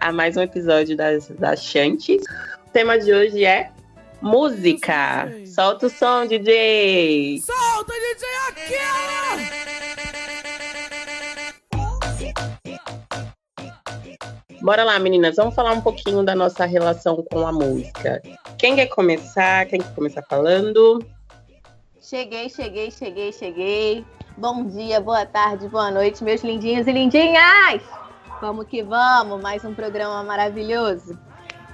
a mais um episódio das, das Chantes. O tema de hoje é música. Solta o som, DJ! Solta, DJ, aquela! Bora lá, meninas, vamos falar um pouquinho da nossa relação com a música. Quem quer começar? Quem quer começar falando? Cheguei, cheguei, cheguei, cheguei. Bom dia, boa tarde, boa noite, meus lindinhos e lindinhas! Vamos que vamos, mais um programa maravilhoso.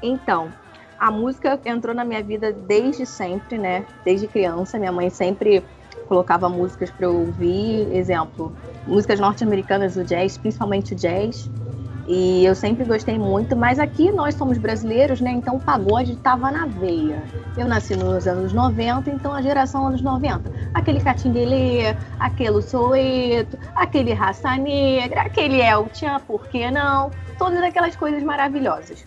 Então, a música entrou na minha vida desde sempre, né? Desde criança, minha mãe sempre colocava músicas para eu ouvir, exemplo, músicas norte-americanas do jazz, principalmente o jazz. E eu sempre gostei muito, mas aqui nós somos brasileiros, né? Então o pagode estava na veia. Eu nasci nos anos 90, então a geração anos 90. Aquele Catinguelê, aquele Soeto, aquele Raça Negra, aquele El Tchan, por que não? Todas aquelas coisas maravilhosas.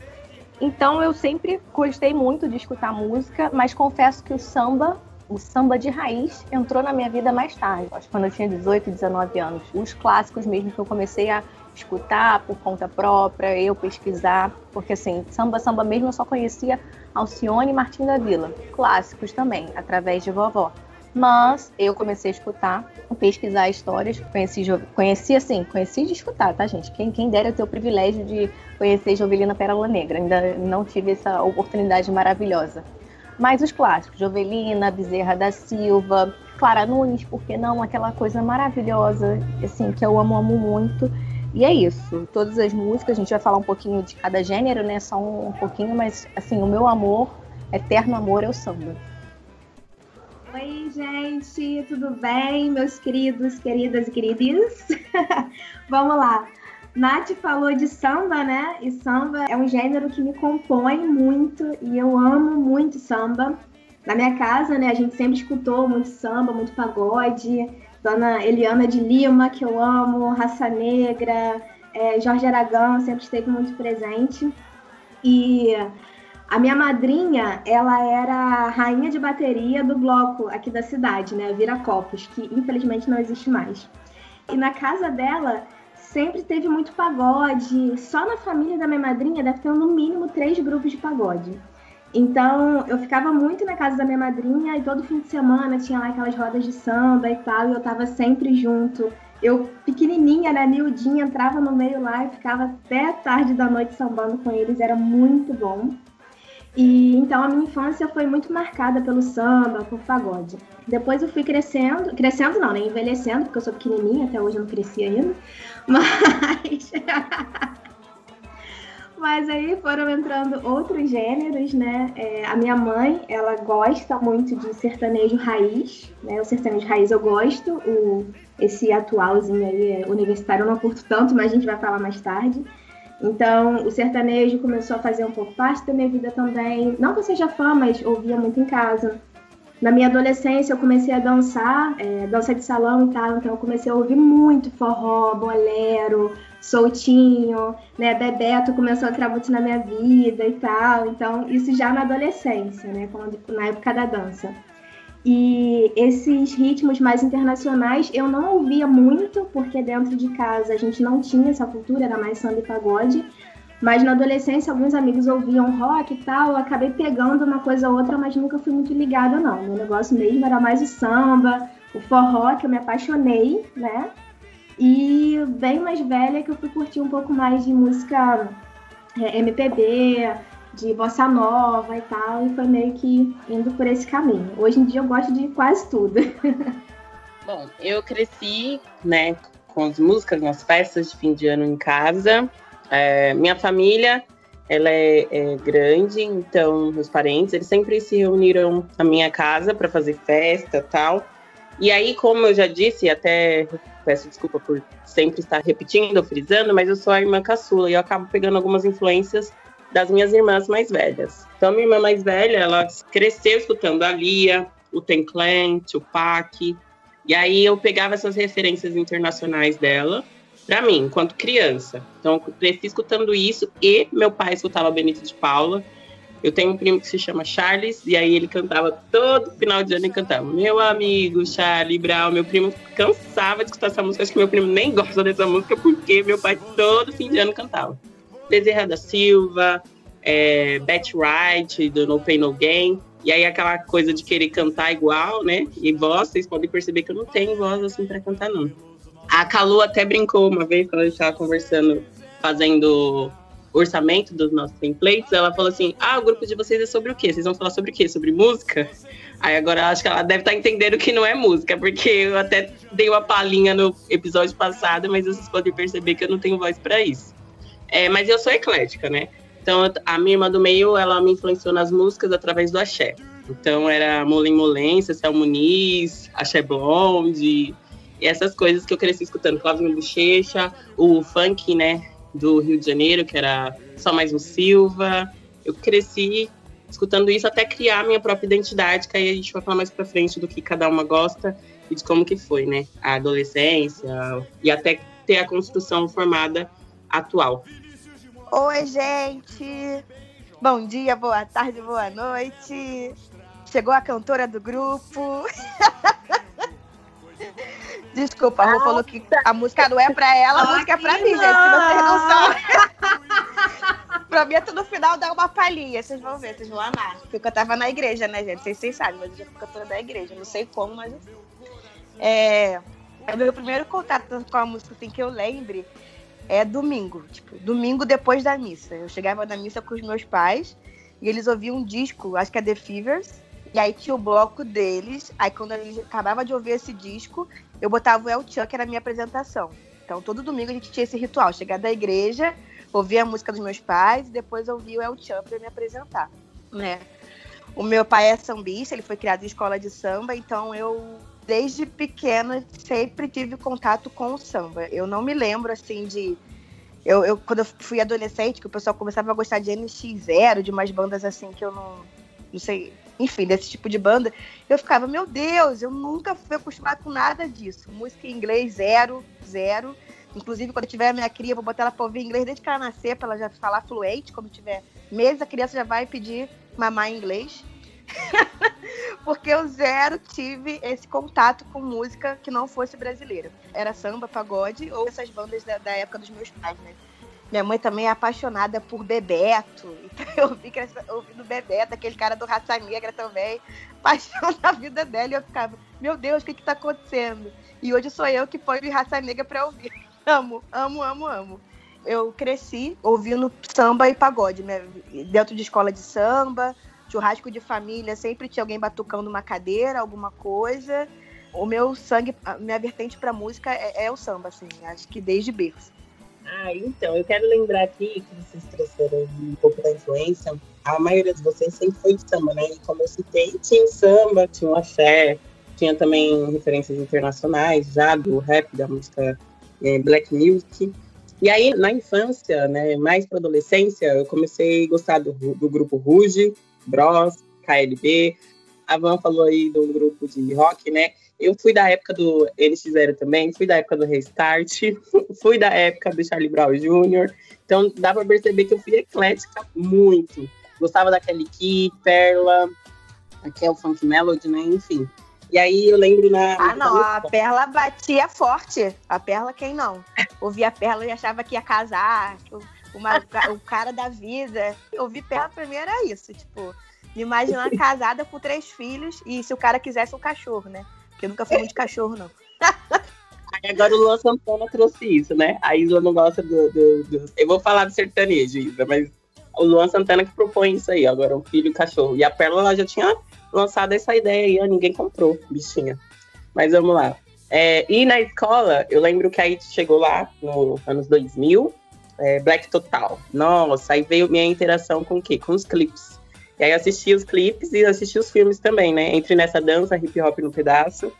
Então eu sempre gostei muito de escutar música, mas confesso que o samba, o samba de raiz, entrou na minha vida mais tarde. Acho que quando eu tinha 18, 19 anos. Os clássicos mesmo que eu comecei a escutar por conta própria, eu pesquisar, porque assim, samba, samba mesmo eu só conhecia Alcione e Martim da Vila, clássicos também, através de vovó. Mas eu comecei a escutar, pesquisar histórias, conheci, conheci assim, conheci de escutar, tá, gente? Quem, quem dera ter o privilégio de conhecer Jovelina Pérola Negra, ainda não tive essa oportunidade maravilhosa. Mas os clássicos, Jovelina, Bezerra da Silva, Clara Nunes, por que não? Aquela coisa maravilhosa, assim, que eu amo, amo muito. E é isso. Todas as músicas, a gente vai falar um pouquinho de cada gênero, né? Só um, um pouquinho, mas assim, o meu amor, eterno amor é o samba. Oi, gente, tudo bem, meus queridos, queridas e queridos? Vamos lá. Nath falou de samba, né? E samba é um gênero que me compõe muito e eu amo muito samba. Na minha casa, né, a gente sempre escutou muito samba, muito pagode. Dona Eliana de Lima, que eu amo, Raça Negra, é, Jorge Aragão sempre esteve muito presente. E a minha madrinha, ela era rainha de bateria do bloco aqui da cidade, né? Viracopos, que infelizmente não existe mais. E na casa dela sempre teve muito pagode. Só na família da minha madrinha deve ter no mínimo três grupos de pagode. Então, eu ficava muito na casa da minha madrinha e todo fim de semana tinha lá aquelas rodas de samba e tal, e eu tava sempre junto. Eu, pequenininha, né, miudinha, entrava no meio lá e ficava até tarde da noite sambando com eles, era muito bom. E então a minha infância foi muito marcada pelo samba, por pagode. Depois eu fui crescendo, crescendo não, né, envelhecendo, porque eu sou pequenininha, até hoje eu não cresci ainda. Mas Mas aí foram entrando outros gêneros, né? É, a minha mãe, ela gosta muito de sertanejo raiz, né? O sertanejo raiz eu gosto, o, esse atualzinho aí, é, universitário, eu não curto tanto, mas a gente vai falar mais tarde. Então, o sertanejo começou a fazer um pouco parte da minha vida também. Não que eu seja fã, mas ouvia muito em casa. Na minha adolescência, eu comecei a dançar, é, dança de salão e tal, então eu comecei a ouvir muito forró, bolero, soltinho, né? Bebeto começou a trabutar na minha vida e tal. Então, isso já na adolescência, né? Quando, na época da dança. E esses ritmos mais internacionais eu não ouvia muito, porque dentro de casa a gente não tinha essa cultura, era mais samba e pagode. Mas na adolescência, alguns amigos ouviam rock e tal, eu acabei pegando uma coisa ou outra, mas nunca fui muito ligada, não. Meu negócio mesmo era mais o samba, o forró, que eu me apaixonei, né? E bem mais velha que eu fui curtir um pouco mais de música é, MPB, de bossa nova e tal, e foi meio que indo por esse caminho. Hoje em dia eu gosto de quase tudo. Bom, eu cresci, né, com as músicas nas festas de fim de ano em casa. É, minha família, ela é, é, grande, então meus parentes, eles sempre se reuniram na minha casa para fazer festa tal. E aí, como eu já disse, até peço desculpa por sempre estar repetindo frisando, mas eu sou a irmã caçula e eu acabo pegando algumas influências das minhas irmãs mais velhas. Então, minha irmã mais velha, ela cresceu escutando a Lia, o Ten Clan, Tupac, e aí eu pegava essas referências internacionais dela para mim, enquanto criança. Então, eu cresci escutando isso e meu pai escutava Benito de Paula. Eu tenho um primo que se chama Charles, e aí ele cantava todo final de ano e cantava Meu amigo Charlie Brown. Meu primo cansava de escutar essa música, acho que meu primo nem gosta dessa música, porque meu pai todo fim de ano cantava. Bezerra da Silva, é, Betty Wright, do No Pain No Gain. E aí aquela coisa de querer cantar igual, né? E voz, vocês podem perceber que eu não tenho voz assim para cantar, não. A Calu até brincou uma vez quando a gente estava conversando, fazendo orçamento dos nossos templates, ela falou assim: Ah, o grupo de vocês é sobre o quê? Vocês vão falar sobre o quê? Sobre música? Aí agora acho que ela deve estar tá entendendo que não é música, porque eu até dei uma palhinha no episódio passado, mas vocês podem perceber que eu não tenho voz para isso. É, mas eu sou eclética, né? Então a minha irmã do meio, ela me influenciou nas músicas através do axé. Então era Molen Molen, Cecil Muniz, Axé Blonde, e essas coisas que eu cresci escutando, Clavinho Bochecha, o funk, né, do Rio de Janeiro, que era só mais um Silva. Eu cresci escutando isso até criar minha própria identidade, que aí a gente vai falar mais pra frente do que cada uma gosta e de como que foi, né, a adolescência e até ter a construção formada atual. Oi, gente! Bom dia, boa tarde, boa noite! Chegou a cantora do grupo. Desculpa, a Rô falou que a música não é pra ela, a música é pra mim, gente. Se vocês não são. Prometo no final dar uma palhinha, vocês vão ver, vocês vão amar. Porque eu tava na igreja, né, gente? Vocês, vocês sabem, mas eu já fui cantora da igreja. Não sei como, mas. É, é o meu primeiro contato com a música, assim, que eu lembre, é domingo. Tipo, domingo depois da missa. Eu chegava na missa com os meus pais e eles ouviam um disco, acho que é The Fevers e aí tinha o bloco deles. Aí quando a gente acabava de ouvir esse disco, eu botava o El Chan, que era a minha apresentação. Então todo domingo a gente tinha esse ritual. Chegar da igreja, ouvir a música dos meus pais e depois ouvir o El Chan para me apresentar, né? O meu pai é sambista, ele foi criado em escola de samba, então eu desde pequena sempre tive contato com o samba. Eu não me lembro assim de eu, eu, quando eu fui adolescente, que o pessoal começava a gostar de NX0, de umas bandas assim que eu não, não sei, enfim, desse tipo de banda, eu ficava, meu Deus, eu nunca fui acostumada com nada disso. Música em inglês, zero, zero. Inclusive, quando tiver a minha cria, vou botar ela pra ouvir inglês desde que ela nascer, pra ela já falar fluente. Quando tiver meses, a criança já vai pedir mamar em inglês. Porque eu zero tive esse contato com música que não fosse brasileira. Era samba, pagode ou essas bandas da, da época dos meus pais, né? Minha mãe também é apaixonada por Bebeto. Então eu vi ouvindo Bebeto, aquele cara do Raça Negra também. Paixão da vida dela. E eu ficava, meu Deus, o que que tá acontecendo? E hoje sou eu que põe Raça Negra pra ouvir. Amo, amo, amo, amo. Eu cresci ouvindo samba e pagode, né? Dentro de escola de samba, churrasco de família, sempre tinha alguém batucando uma cadeira, alguma coisa. O meu sangue, minha vertente pra música é, é o samba, assim, acho que desde berço. Ah, então, eu quero lembrar aqui que vocês trouxeram um pouco da influência. A maioria de vocês sempre foi de samba, né? E como eu citei, tinha samba, tinha o axé, tinha também referências internacionais já do rap, da música é, black music. E aí, na infância, né, mais para adolescência, eu comecei a gostar do, do grupo Ruge, Bros, KLB. A Van falou aí do grupo de rock, né? Eu fui da época do Eles Fizeram também, fui da época do Restart, fui da época do Charlie Brown Jr. Então dá pra perceber que eu fui eclética muito. Gostava da Kelly Key, Perla, aqui é o Funk Melody, né? Enfim. E aí eu lembro na. Ah, não, a Perla batia forte. A Perla, quem não? Ouvia a Perla e achava que ia casar, que uma, o cara da vida. Ouvir Perla pra mim era isso, tipo, me imaginar casada com três filhos e se o cara quisesse um cachorro, né? Porque eu nunca fui muito de cachorro, não. Aí agora o Luan Santana trouxe isso, né? A Isla não gosta do, do, do, Eu vou falar do sertanejo, Isla, mas o Luan Santana que propõe isso aí, agora o filho e o cachorro. E a Pérola ela já tinha lançado essa ideia aí, ninguém comprou, bichinha. Mas vamos lá. É, e na escola, eu lembro que aí chegou lá, nos anos 2000, é, Black Total. Nossa, aí veio minha interação com o quê? Com os clipes. E aí assisti os clipes e assisti os filmes também, né? Entre nessa dança, hip hop no pedaço.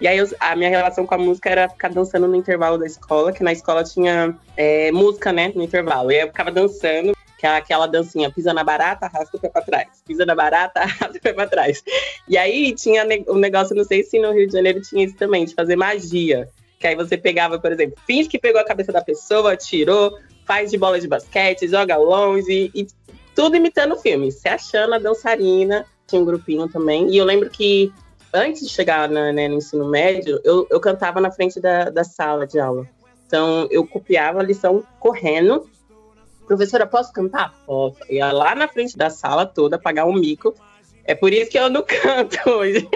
E aí a minha relação com a música era ficar dançando no intervalo da escola, que na escola tinha é, música, né, no intervalo. E aí eu ficava dançando, que é aquela dancinha, pisa na barata, arrasta o pé pra trás, pisa na barata, arrasta o pé pra trás. E aí tinha um negócio, não sei se no Rio de Janeiro tinha isso também, de fazer magia. Que aí você pegava, por exemplo, finge que pegou a cabeça da pessoa, tirou, faz de bola de basquete, joga longe, e tudo imitando o filme. Se achando a dançarina, tinha um grupinho também. E eu lembro que antes de chegar na, né, no ensino médio, eu, eu cantava na frente da, da sala de aula. Então, eu copiava a lição correndo. Professora, posso cantar? Posso. Ia lá na frente da sala toda, pagar um mico. É por isso que eu não canto hoje.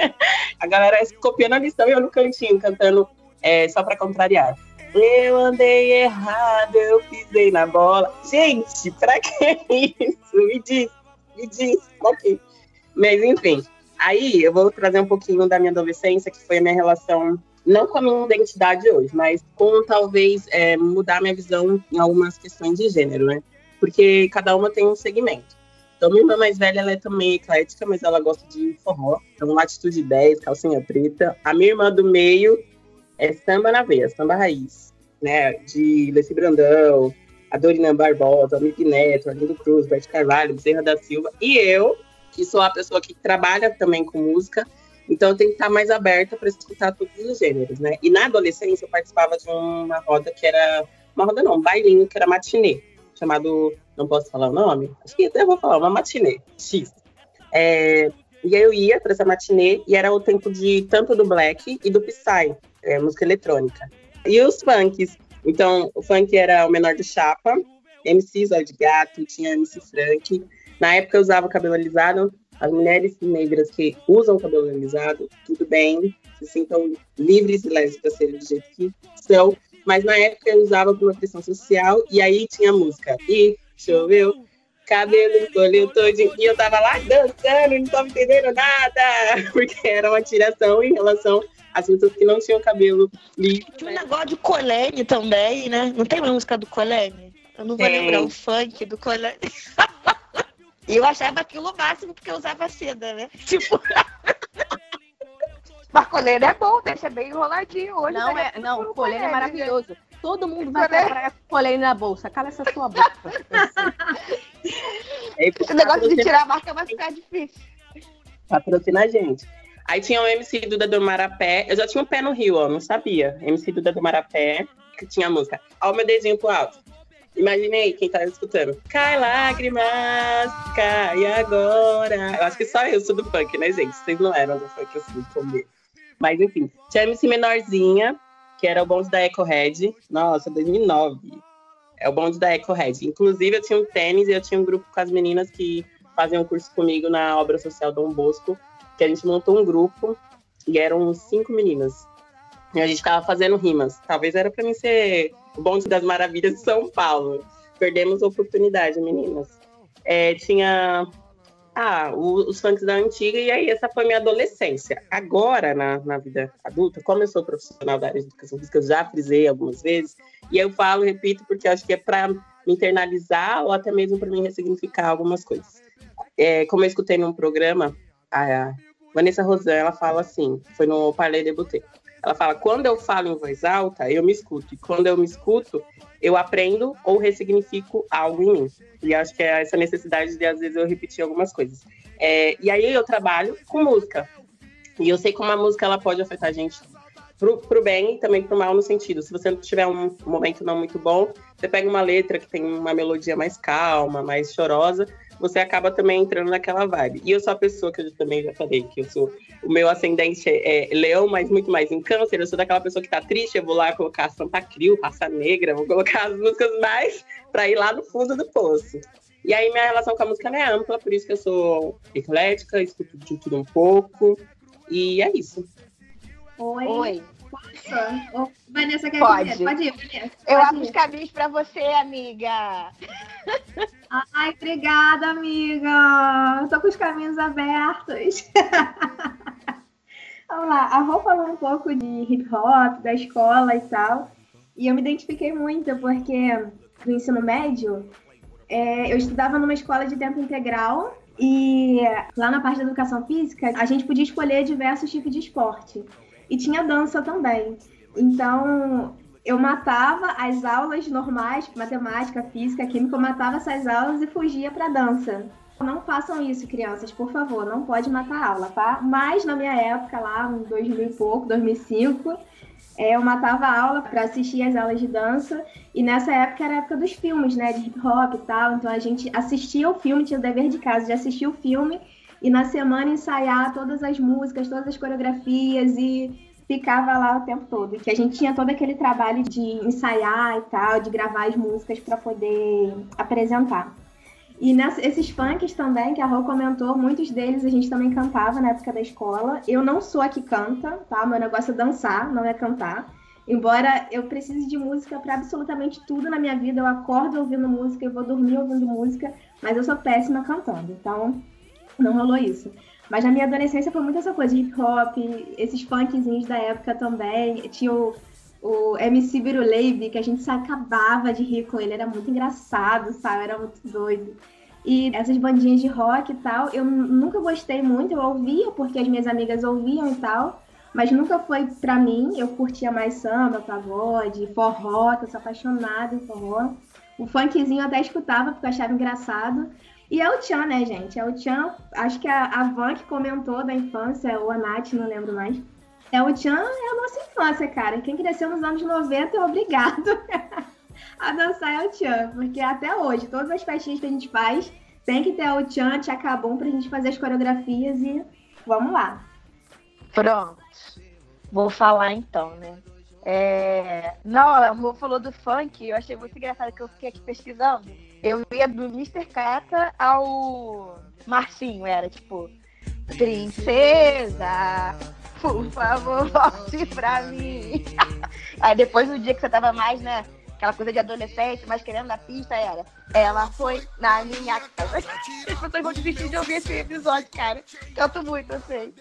A galera copiando a lição e eu no cantinho, cantando é, só para contrariar. Eu andei errado, eu pisei na bola. Gente, pra que isso? Me diz, me diz. Ok. Mas enfim, aí eu vou trazer um pouquinho da minha adolescência, que foi a minha relação, não com a minha identidade hoje, mas com talvez é, mudar minha visão em algumas questões de gênero, né? Porque cada uma tem um segmento. Então, minha irmã mais velha, ela é também eclética, mas ela gosta de forró. Então, Latitude 10, calcinha preta. A minha irmã do meio, é samba na veia, samba raiz, né? De Leci Brandão, a Dorina Barbosa, a Mick Neto, Arlindo Cruz, Beth Carvalho, Bezerra da Silva, e eu, que sou a pessoa que trabalha também com música, então eu tenho que estar mais aberta para escutar todos os gêneros, né? E na adolescência eu participava de uma roda que era, uma roda não, um bailinho, que era matinê, chamado, não posso falar o nome? Acho que até vou falar, uma matinê, X. É, e aí eu ia para essa matinê e era o tempo de tanto do black e do psy, é, música eletrônica. E os funks. Então, o funk era o menor do Chapa, MC Zóio de Gato, tinha MC Frank. Na época eu usava cabelo alisado. As mulheres negras que usam cabelo alisado, tudo bem, se sintam livres e leves para serem do jeito que são. Mas na época eu usava por uma questão social, e aí tinha música. E choveu, cabelo encolheu todinho. E eu tava lá dançando, não tava entendendo nada, porque era uma tiração em relação as pessoas que não tinham cabelo liso. Tinha um negócio de Colene também, né? Não tem uma música do Colene? Eu não vou tem. lembrar o funk do Colene. e eu achava aquilo o máximo porque eu usava seda, né? Tipo. Mas colene é bom, deixa bem enroladinho hoje. Não, é, não, o colene é maravilhoso. Todo mundo vai pra praia com colene na bolsa. Cala essa sua boca. Esse negócio de tirar a marca vai ficar difícil. Patrocina a gente. Aí tinha o MC Duda do Marapé. Eu já tinha um pé no Rio, ó, não sabia. MC Duda do Marapé, que tinha a música. Ó, o meu dedinho pro alto. Imaginei quem tá escutando. Cai lágrimas, cai agora. Eu acho que só eu sou do funk, né, gente? Vocês não eram do funk assim, comigo. Mas enfim, tinha MC Menorzinha, que era o bonde da Eco Red. Nossa, 2009. É o bonde da Eco Red. Inclusive, eu tinha um tênis e eu tinha um grupo com as meninas que faziam curso comigo na obra social Dom Bosco que a gente montou um grupo e eram cinco meninas. E a gente ficava fazendo rimas. Talvez era para mim ser o bonde das maravilhas de São Paulo. Perdemos a oportunidade, meninas. É, tinha ah, os funks da antiga, e aí essa foi minha adolescência. Agora, na, na vida adulta, como eu sou profissional da área de educação física, eu já frisei algumas vezes, e eu falo, repito, porque acho que é para me internalizar ou até mesmo para me ressignificar algumas coisas. É, como eu escutei num programa, a Vanessa Rosan, ela fala assim, foi no Parley Debuté. Ela fala, quando eu falo em voz alta, eu me escuto. E quando eu me escuto, eu aprendo ou ressignifico algo em mim. E acho que é essa necessidade de, às vezes, eu repetir algumas coisas. É, e aí eu trabalho com música. E eu sei como a música ela pode afetar a gente pro, pro bem e também pro mal no sentido. Se você tiver um momento não muito bom, você pega uma letra que tem uma melodia mais calma, mais chorosa, você acaba também entrando naquela vibe. E eu sou a pessoa que eu também já falei, que eu sou. O meu ascendente é, é leão, mas muito mais em câncer. Eu sou daquela pessoa que tá triste, eu vou lá colocar Santa Cril, Raça Negra, vou colocar as músicas mais pra ir lá no fundo do poço. E aí minha relação com a música é ampla, por isso que eu sou eclética, escuto de tudo um pouco. E é isso. Oi. Oi. Posso? Vanessa quer Pode. dizer? Pode ir, Vanessa. Eu abro os caminhos para você, amiga. Ai, obrigada, amiga. Estou com os caminhos abertos. Vamos lá. A Rô falou um pouco de hip hop, da escola e tal. E eu me identifiquei muito, porque no ensino médio, é, eu estudava numa escola de tempo integral. E lá na parte da educação física, a gente podia escolher diversos tipos de esporte. E tinha dança também. Então, eu matava as aulas normais, matemática, física, química, eu matava essas aulas e fugia para dança. Não façam isso, crianças, por favor, não pode matar a aula, tá? Mas na minha época, lá em 2000 e pouco, 2005, é, eu matava a aula para assistir as aulas de dança. E nessa época era a época dos filmes, né? De hip hop e tal. Então a gente assistia o filme, tinha o dever de casa de assistir o filme e na semana ensaiar todas as músicas, todas as coreografias e ficava lá o tempo todo. Que a gente tinha todo aquele trabalho de ensaiar e tal, de gravar as músicas para poder apresentar. E nessa, esses funks também, que a Rô comentou, muitos deles a gente também cantava na época da escola. Eu não sou a que canta, tá? Meu negócio é dançar, não é cantar. Embora eu precise de música para absolutamente tudo na minha vida, eu acordo ouvindo música, eu vou dormir ouvindo música, mas eu sou péssima cantando. Então, não rolou isso. Mas na minha adolescência foi muito essa coisa hip hop, esses funkzinhos da época também. Tinha o o MC Biruleibe, que a gente se acabava de rir com ele, era muito engraçado, sabe? Era muito doido. E essas bandinhas de rock e tal, eu nunca gostei muito, eu ouvia porque as minhas amigas ouviam e tal, mas nunca foi pra mim. Eu curtia mais samba, pagode, forró, tô sou apaixonada em forró. O funkzinho eu até escutava porque eu achava engraçado. E é o Tchan, né, gente? É o Tchan, acho que a, a Van que comentou da infância, ou a Nath, não lembro mais é o Tchan é a nossa infância, cara. Quem cresceu nos anos 90 é obrigado a dançar o Tchan, porque até hoje, todas as festinhas que a gente faz, tem que ter o Tchan, Tchacabum pra gente fazer as coreografias e vamos lá. Pronto. Vou falar então, né? É... Não, a amor falou do funk, eu achei muito engraçado que eu fiquei aqui pesquisando. Eu ia do Mr. Cata ao Marcinho, era tipo, princesa, por favor, volte pra mim. Aí depois, no dia que você tava mais, né? Aquela coisa de adolescente, mas querendo na pista, era. Ela foi na minha casa. As pessoas vão desistir de ouvir esse episódio, cara. Canto muito, eu sei.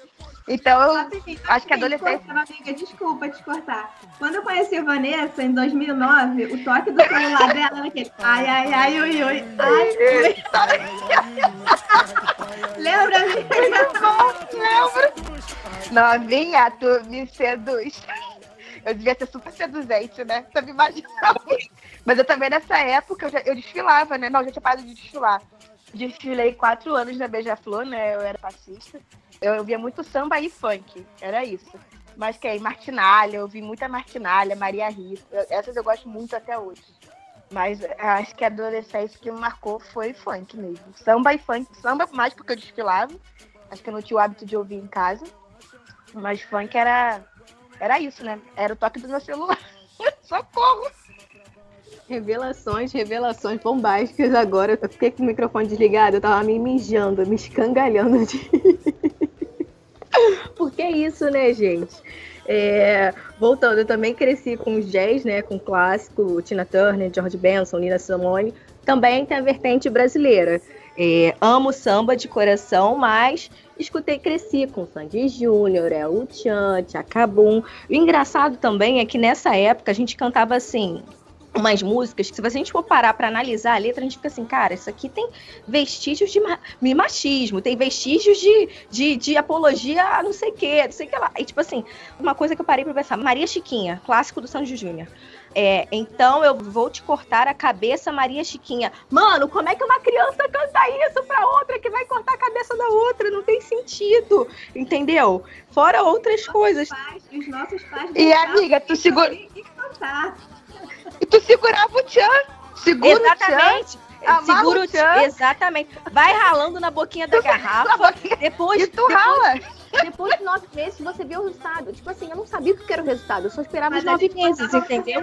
Então, eu acho que adolescente. Amiga, desculpa te cortar. Quando eu conheci a Vanessa, em 2009, o toque do celular dela era aquele. Ai, ai, ai, ui, ui. Ai, ui. Lembra, amiga? Lembro. Novinha, tu me seduz. Eu devia ser super seduzente, né? Você me imaginava. Mas eu também, nessa época, eu, já, eu desfilava, né? Não, eu já tinha parado de desfilar. Desfilei quatro anos na Beija-Flor, né? Eu era fascista. Eu ouvia muito samba e funk, era isso. Mas que aí, Martinalha, eu ouvi muita Martinalha, Maria Rita. Essas eu gosto muito até hoje. Mas acho que a adolescência que me marcou foi funk mesmo. Samba e funk. Samba mais porque eu desfilava. Acho que eu não tinha o hábito de ouvir em casa. Mas funk era, era isso, né? Era o toque do meu celular. Socorro! Revelações, revelações bombásticas agora. Eu fiquei com o microfone desligado, eu tava me mijando, me escangalhando de. Porque é isso, né, gente? É, voltando, eu também cresci com os jazz, né? Com o clássico, Tina Turner, George Benson, Nina Simone. Também tem a vertente brasileira. É, amo samba de coração, mas escutei cresci com Sandy Júnior, é o Tchan, Tchacabum. O engraçado também é que nessa época a gente cantava assim, umas músicas que se a gente for parar para analisar a letra, a gente fica assim, cara, isso aqui tem vestígios de machismo, tem vestígios de, de, de apologia a não sei o que, não sei o que lá. E tipo assim, uma coisa que eu parei pra pensar, Maria Chiquinha, clássico do Sandy Júnior. É, então eu vou te cortar a cabeça, Maria Chiquinha. Mano, como é que uma criança canta isso pra outra que vai cortar a cabeça da outra? Não tem sentido, entendeu? Fora outras os coisas. Pais, os nossos pais e amiga, tu segura. E tu segurava o tchan. Segura Exatamente. o tchan. Segura o tchan. Exatamente. Vai ralando na boquinha da garrafa. Depois, e tu depois, rala. Depois de nove meses, você vê o resultado. Tipo assim, eu não sabia o que era o resultado. Eu só esperava Mas os nove meses, entendeu?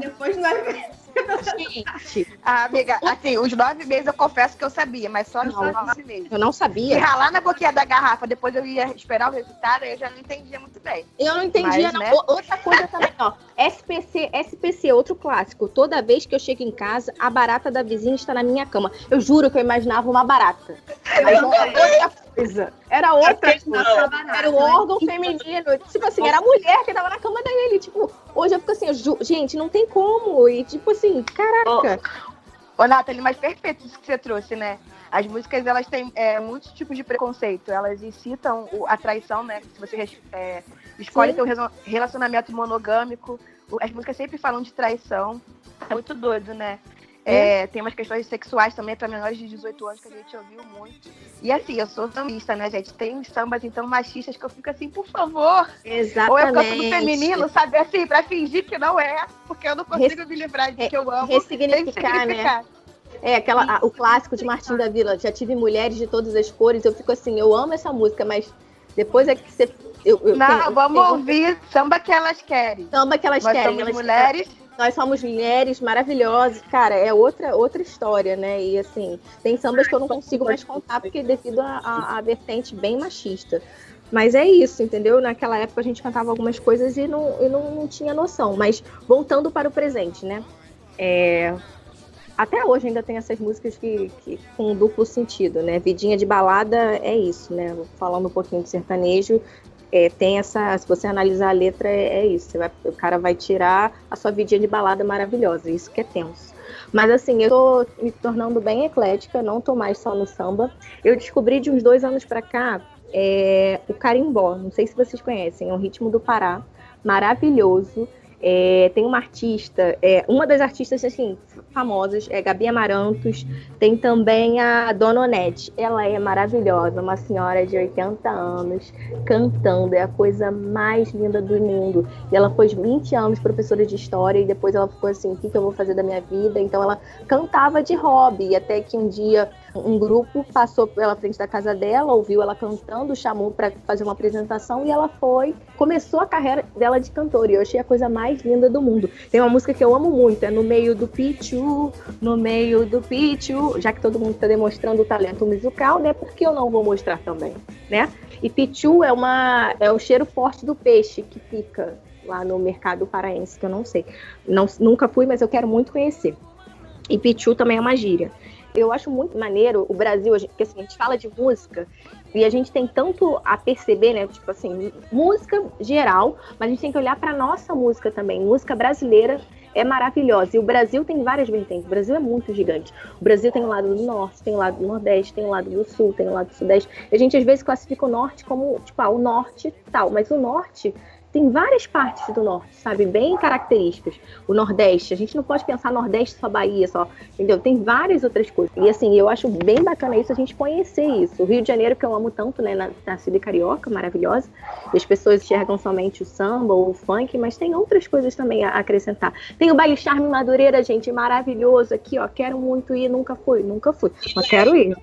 Depois de nove meses. Gente, ah, amiga, assim, os nove meses eu confesso que eu sabia, mas só nos nove meses. Eu não sabia. E ralar na boquinha da garrafa, depois eu ia esperar o resultado, eu já não entendia muito bem. Eu não entendia, mas, não. Né? Outra coisa também, ó. SPC, SPC, outro clássico. Toda vez que eu chego em casa, a barata da vizinha está na minha cama. Eu juro que eu imaginava uma barata. Mas era outra coisa. Era outra coisa. Era o órgão feminino. Tipo assim, era a mulher que tava na cama dele. Tipo, hoje eu fico assim, eu gente, não tem como. E tipo assim, caraca. Ô, Nathalie, mas perfeito isso que você trouxe, né? As músicas, elas têm é, muitos tipos de preconceito. Elas incitam a traição, né? Se você é, escolhe Sim. ter um relacionamento monogâmico, as músicas sempre falam de traição. É muito doido, né? É, tem umas questões sexuais também para menores de 18 anos que a gente ouviu muito. E assim, eu sou sambista, né, gente? Tem sambas então machistas que eu fico assim, por favor. Exatamente. Ou eu canto no feminino, sabe assim, para fingir que não é, porque eu não consigo me livrar de que eu amo. Ressignificar, né? É, aquela, a, o clássico de Martim da Vila, já tive mulheres de todas as cores, eu fico assim, eu amo essa música, mas depois é que você. Eu, eu não, tenho, vamos tenho... ouvir samba que elas querem. Samba que elas Nós querem. Somos elas, mulheres nós somos mulheres maravilhosas, cara, é outra, outra história, né? E assim, tem sambas que eu não consigo mais contar, porque devido à vertente bem machista. Mas é isso, entendeu? Naquela época a gente cantava algumas coisas e não, e não, não tinha noção. Mas voltando para o presente, né? É... Até hoje ainda tem essas músicas que, que com duplo sentido, né? Vidinha de balada é isso, né? Falando um pouquinho de sertanejo, é, tem essa. Se você analisar a letra, é, é isso. Vai, o cara vai tirar a sua vidinha de balada maravilhosa. Isso que é tenso. Mas assim, eu tô me tornando bem eclética, não tô mais só no samba. Eu descobri de uns dois anos para cá é, o carimbó. Não sei se vocês conhecem, é um ritmo do Pará, maravilhoso. É, tem uma artista, é, uma das artistas assim famosas é Gabi Amarantos. Tem também a Dona Onete. Ela é maravilhosa, uma senhora de 80 anos cantando, é a coisa mais linda do mundo. E ela foi 20 anos professora de história e depois ela ficou assim, o que, que eu vou fazer da minha vida? Então ela cantava de hobby, até que um dia um grupo passou pela frente da casa dela, ouviu ela cantando, chamou para fazer uma apresentação e ela foi, começou a carreira dela de cantora. E eu achei a coisa mais linda do mundo. Tem uma música que eu amo muito, é No Meio do Pichu, No Meio do Pichu, já que todo mundo está demonstrando o talento musical, né? Por que eu não vou mostrar também, né? E Pichu é uma é o cheiro forte do peixe que fica lá no mercado paraense, que eu não sei. Não, nunca fui, mas eu quero muito conhecer. E Pichu também é uma gíria. Eu acho muito maneiro o Brasil, porque assim, a gente fala de música e a gente tem tanto a perceber, né? Tipo assim, música geral, mas a gente tem que olhar para nossa música também. Música brasileira é maravilhosa. E o Brasil tem várias vertentes. O Brasil é muito gigante. O Brasil tem o lado do norte, tem o lado do nordeste, tem o lado do sul, tem o lado do sudeste. A gente às vezes classifica o norte como, tipo, ah, o norte tal, mas o norte tem várias partes do norte, sabe? Bem características. O Nordeste, a gente não pode pensar Nordeste só Bahia, só, entendeu? Tem várias outras coisas. E assim, eu acho bem bacana isso, a gente conhecer isso. O Rio de Janeiro, que eu amo tanto, né? Nascida e carioca, maravilhosa. E as pessoas enxergam somente o samba ou o funk, mas tem outras coisas também a acrescentar. Tem o Baile Charme Madureira, gente, maravilhoso aqui, ó. Quero muito ir, nunca fui, nunca fui. Mas quero ir.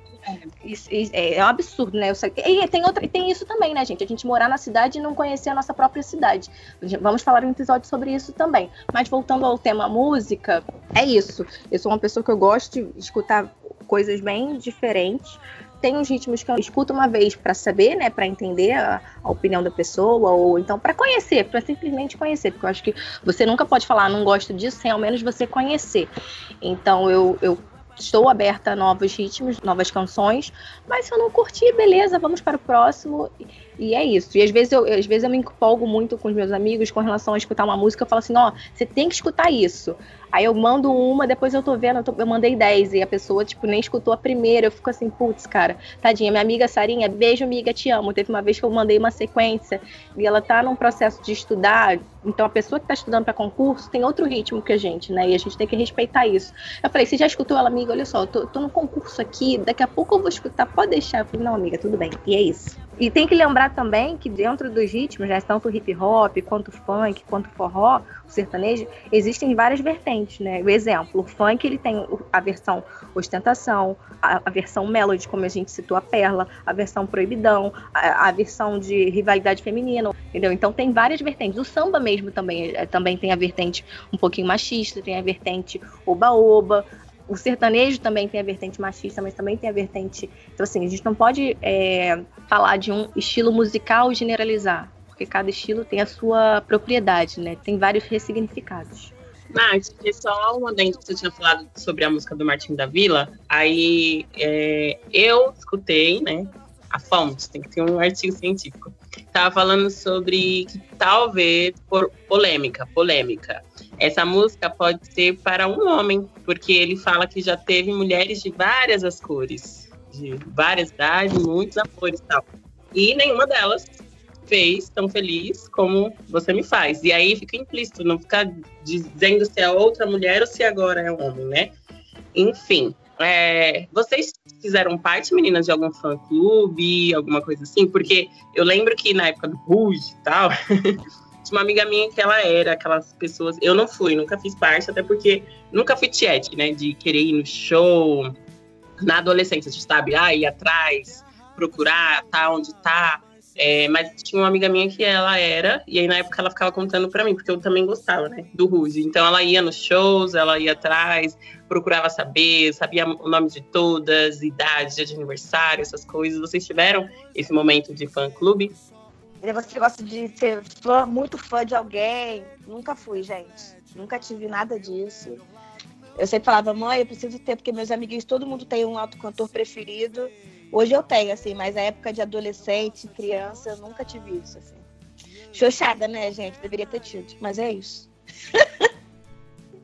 Isso, é, é um absurdo, né? E tem, outra, tem isso também, né, gente? A gente morar na cidade e não conhecer a nossa própria cidade. Vamos falar um episódio sobre isso também. Mas voltando ao tema música, é isso. Eu sou uma pessoa que eu gosto de escutar coisas bem diferentes. Tem uns ritmos que eu escuto uma vez para saber, né, para entender a, a, opinião da pessoa, ou então para conhecer, para simplesmente conhecer, porque eu acho que você nunca pode falar, não gosto disso, sem ao menos você conhecer. Então eu, eu estou aberta a novos ritmos, novas canções, mas se eu não curtir, beleza, vamos para o próximo. E é isso. E às vezes eu, às vezes eu me empolgo muito com os meus amigos com relação a escutar uma música. Eu falo assim: ó, você tem que escutar isso. Aí eu mando uma, depois eu tô vendo, eu, tô, eu mandei 10 e a pessoa, tipo, nem escutou a primeira. Eu fico assim, putz, cara, tadinha. Minha amiga Sarinha, beijo, amiga, te amo. Teve uma vez que eu mandei uma sequência e ela tá num processo de estudar. Então a pessoa que tá estudando para concurso tem outro ritmo que a gente, né? E a gente tem que respeitar isso. Eu falei, você já escutou ela, amiga? Olha só, eu tô, tô no concurso aqui, daqui a pouco eu vou escutar, pode deixar. Eu falei, não, amiga, tudo bem. E é isso. E tem que lembrar também que dentro dos ritmos, né, tanto hip hop, quanto funk, quanto forró, o sertanejo, existem várias vertentes, né? O exemplo, o funk ele tem a versão ostentação, a, a versão melody, como a gente citou a perla, a versão proibidão, a, a, versão de rivalidade feminina, entendeu? Então tem várias vertentes. O samba mesmo também, é, também tem a vertente um pouquinho machista, tem a vertente oba-oba, o sertanejo também tem a vertente machista, mas também tem a vertente. Então, assim, a gente não pode é, falar de um estilo musical generalizar, porque cada estilo tem a sua propriedade, né? Tem vários ressignificados. Nath, ah, só uma dentro que você tinha falado sobre a música do Martim da Vila. Aí é, eu escutei, né? A fonte, tem que ter um artigo científico. Tava falando sobre que talvez por polêmica, polêmica essa música pode ser para um homem, porque ele fala que já teve mulheres de várias as cores, de várias idades, muitos amores e tal. E nenhuma delas fez tão feliz como você me faz. E aí fica implícito, não ficar dizendo se é outra mulher ou se agora é um homem, né? Enfim, é, vocês fizeram parte, meninas, de algum fã-clube, alguma coisa assim? Porque eu lembro que na época do Rouge e tal, tinha uma amiga minha que ela era aquelas pessoas. Eu não fui, nunca fiz parte, até porque nunca fui tiete, né? De querer ir no show. Na adolescência, sabe? Ah, ir atrás, procurar, tá onde tá. É, mas tinha uma amiga minha que ela era, e aí na época ela ficava contando para mim, porque eu também gostava, né, do Ruge. Então ela ia nos shows, ela ia atrás, procurava saber, sabia o nome de todas, idade, dia de aniversário, essas coisas. Vocês tiveram esse momento de fã-clube? Você gosta de ser fã, muito fã de alguém? Nunca fui, gente. Nunca tive nada disso. Eu sempre falava, mãe, eu preciso ter, porque meus amiguinhos, todo mundo tem um autocantor preferido. Hoje eu tenho, assim, mas na época de adolescente, criança, eu nunca tive isso, assim. Xoxada, né, gente? Deveria ter tido, mas é isso.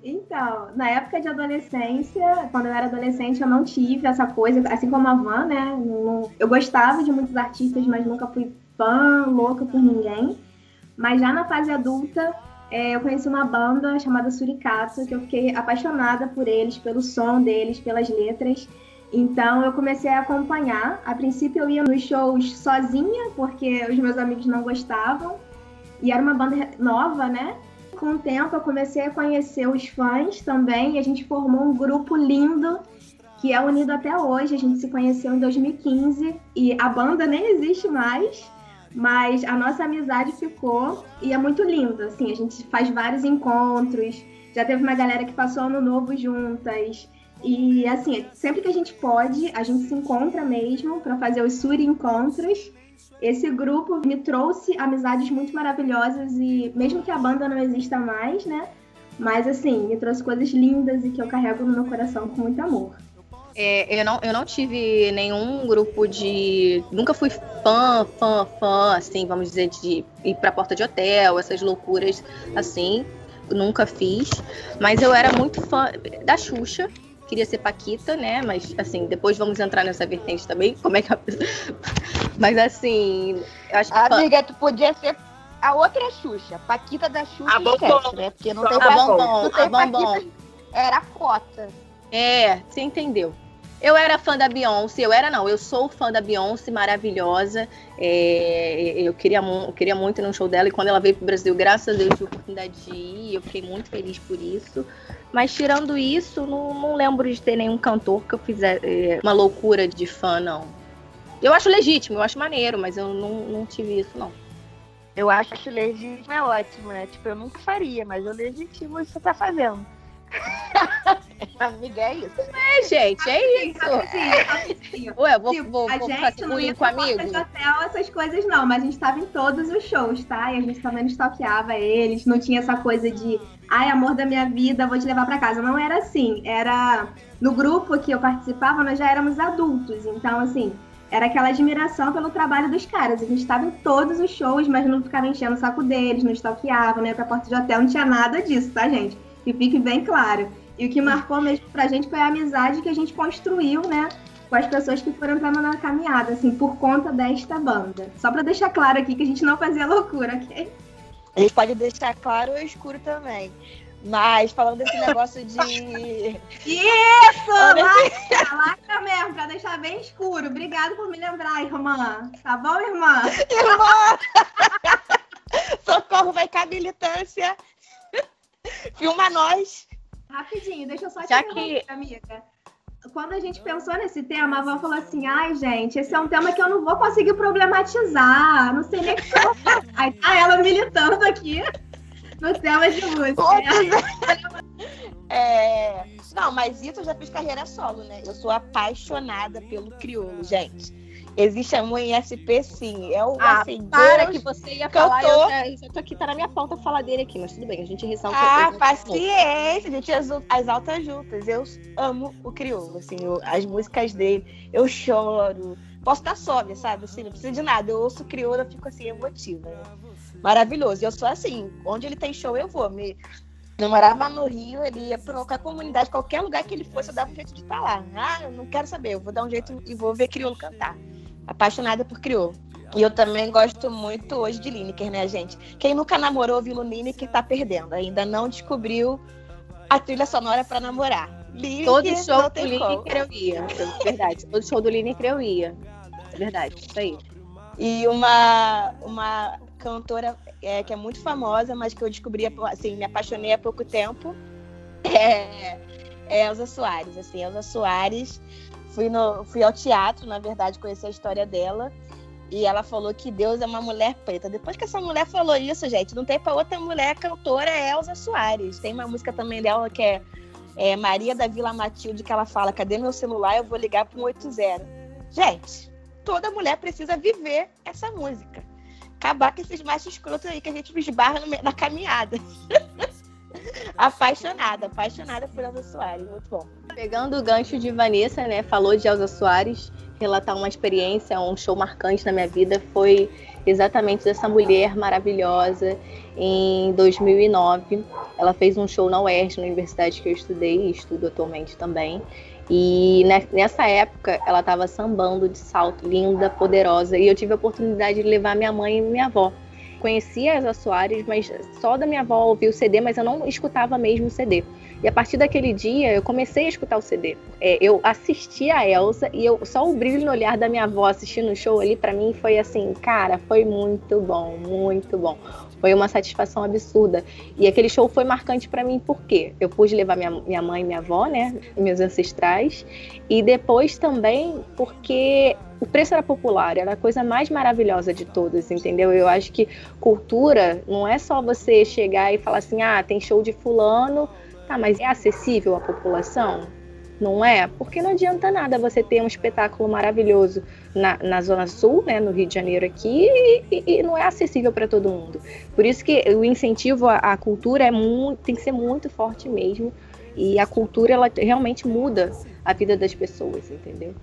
Então, na época de adolescência, quando eu era adolescente, eu não tive essa coisa, assim como a Van, né? eu gostava de muitos artistas, mas nunca fui fã, louca por ninguém. Mas já na fase adulta, é, eu conheci uma banda chamada Suricato, que eu fiquei apaixonada por eles, pelo som deles, pelas letras. Então eu comecei a acompanhar. A princípio eu ia nos shows sozinha, porque os meus amigos não gostavam. E era uma banda nova, né? Com o tempo eu comecei a conhecer os fãs também e a gente formou um grupo lindo que é unido até hoje. A gente se conheceu em 2015 e a banda nem existe mais, mas a nossa amizade ficou e é muito linda. Assim, a gente faz vários encontros. Já teve uma galera que passou ano novo juntas. E assim, sempre que a gente pode, a gente se encontra mesmo para fazer os Suri Encontros. Esse grupo me trouxe amizades muito maravilhosas e mesmo que a banda não exista mais, né? Mas assim, me trouxe coisas lindas e que eu carrego no meu coração com muito amor. É, eu, não, eu não tive nenhum grupo de. Nunca fui fã, fã, fã, assim, vamos dizer, de ir pra porta de hotel, essas loucuras assim. Nunca fiz. Mas eu era muito fã da Xuxa queria ser Paquita, né? Mas, assim, depois vamos entrar nessa vertente também. Como é que a... Mas, assim, eu acho que... Amiga, tu podia ser a outra Xuxa. Paquita da Xuxa, a esquece, né? Porque não tem, a bombom, não tem a bombom. Era a cota. É, você entendeu. Eu era fã da Beyoncé, eu era não, eu sou fã da Beyoncé, maravilhosa. É, eu, queria, eu queria muito ir num show dela e quando ela veio pro Brasil, graças a Deus, tive a oportunidade de ir. Eu fiquei muito feliz por isso. Mas tirando isso, não, não lembro de ter nenhum cantor que eu fizesse é, uma loucura de fã, não. Eu acho legítimo, eu acho maneiro, mas eu não, não tive isso, não. Eu acho legítimo é ótimo, né? Tipo, eu nunca faria, mas eu legitimo o que você tá fazendo. Amiga, é isso. É, gente, é isso. Assim, Ué, vou, tipo, vou, a vou gente não ia com amigo? de hotel, essas coisas não, mas a gente tava em todos os shows, tá? E a gente também stalkeava eles, não tinha essa coisa de ai, amor da minha vida, vou te levar para casa. Não era assim. Era. No grupo que eu participava, nós já éramos adultos. Então, assim, era aquela admiração pelo trabalho dos caras. A gente estava em todos os shows, mas não ficava enchendo o saco deles, não stalkeava, não ia pra porta de hotel, não tinha nada disso, tá, gente? Que fique bem claro. E o que marcou mesmo pra gente foi a amizade que a gente construiu, né? Com as pessoas que foram entrando na caminhada, assim, por conta desta banda. Só pra deixar claro aqui que a gente não fazia loucura, ok? A gente pode deixar claro ou escuro também. Mas falando desse negócio de. Isso! Lacra, lacra mesmo, pra deixar bem escuro. Obrigada por me lembrar, irmã. Tá bom, irmã? Irmã! Socorro, vai cá, militância. Filma nós. Rapidinho, deixa eu só te Já que... amiga quando a gente pensou nesse tema, a avó falou assim: ai, gente, esse é um tema que eu não vou conseguir problematizar, não sei nem o que eu Aí tá ela militando aqui no tema de música. É... Não, mas isso eu já fiz carreira solo, né? Eu sou apaixonada pelo crioulo, gente. Existe um em SP, sim. É o ah, assim, para Deus que você ia falar. Tô... Eu, eu tô aqui, tá na minha pauta falar dele aqui, mas tudo bem, a gente ressalta. Ah, paciência, a gente exalta juntas. Eu amo o crioulo, assim, eu, as músicas dele, eu choro. Posso estar sóbria, sabe? Assim, não precisa de nada. Eu ouço crioulo, eu fico assim, emotiva. Né? Maravilhoso. E eu sou assim, onde ele tem show, eu vou. Me... Eu morava no Rio, ele ia para qualquer comunidade, qualquer lugar que ele fosse, eu dava um jeito de estar lá. Ah, eu não quero saber, eu vou dar um jeito e vou ver crioulo cantar apaixonada por crioulo. E eu também gosto muito hoje de Lineker, né, gente? Quem nunca namorou ouvindo Lineker tá perdendo. Ainda não descobriu a trilha sonora para namorar. Lineker, Todo show do Lineker eu ia. Verdade. Todo show do Lineker eu ia. É verdade, isso aí. E uma, uma cantora é, que é muito famosa, mas que eu descobri, assim, me apaixonei há pouco tempo, é, é Elza Soares. Assim, Elza Soares, fui, no, fui ao teatro, na verdade, conhecer a história dela. E ela falou que Deus é uma mulher preta. Depois que essa mulher falou isso, gente, não tem para outra mulher cantora, é Elza Soares. Tem uma música também dela que é, é, Maria da Vila Matilde, que ela fala: Cadê meu celular? Eu vou ligar um 80. Gente, toda mulher precisa viver essa música. Acabar com esses machos escrotos aí que a gente esbarra na caminhada. apaixonada, apaixonada por Elza Soares, muito bom. Pegando o gancho de Vanessa, né, falou de Elza Soares, relatar uma experiência, um show marcante na minha vida foi exatamente dessa mulher maravilhosa em 2009. Ela fez um show na UERJ, na universidade que eu estudei e estudo atualmente também. E nessa época ela estava sambando de salto, linda, poderosa, e eu tive a oportunidade de levar minha mãe e minha avó. Conhecia Elza Soares, mas só da minha avó ouvir o CD, mas eu não escutava mesmo o CD. E a partir daquele dia eu comecei a escutar o CD. É, eu assisti a Elsa e eu, só o brilho no olhar da minha avó assistindo o show ali para mim foi assim, cara, foi muito bom, muito bom. Foi uma satisfação absurda. E aquele show foi marcante para mim porque eu pude levar minha, minha mãe e minha avó, né, meus ancestrais, e depois também porque o preço era popular, era a coisa mais maravilhosa de todas, entendeu? Eu acho que cultura não é só você chegar e falar assim, ah, tem show de fulano, Tá, mas é acessível à população? Não é? Porque não adianta nada você ter um espetáculo maravilhoso na, na Zona Sul, né, no Rio de Janeiro aqui, e, e não é acessível para todo mundo. Por isso que o incentivo à, à cultura é muito, tem que ser muito forte mesmo. E a cultura, ela realmente muda a vida das pessoas, entendeu?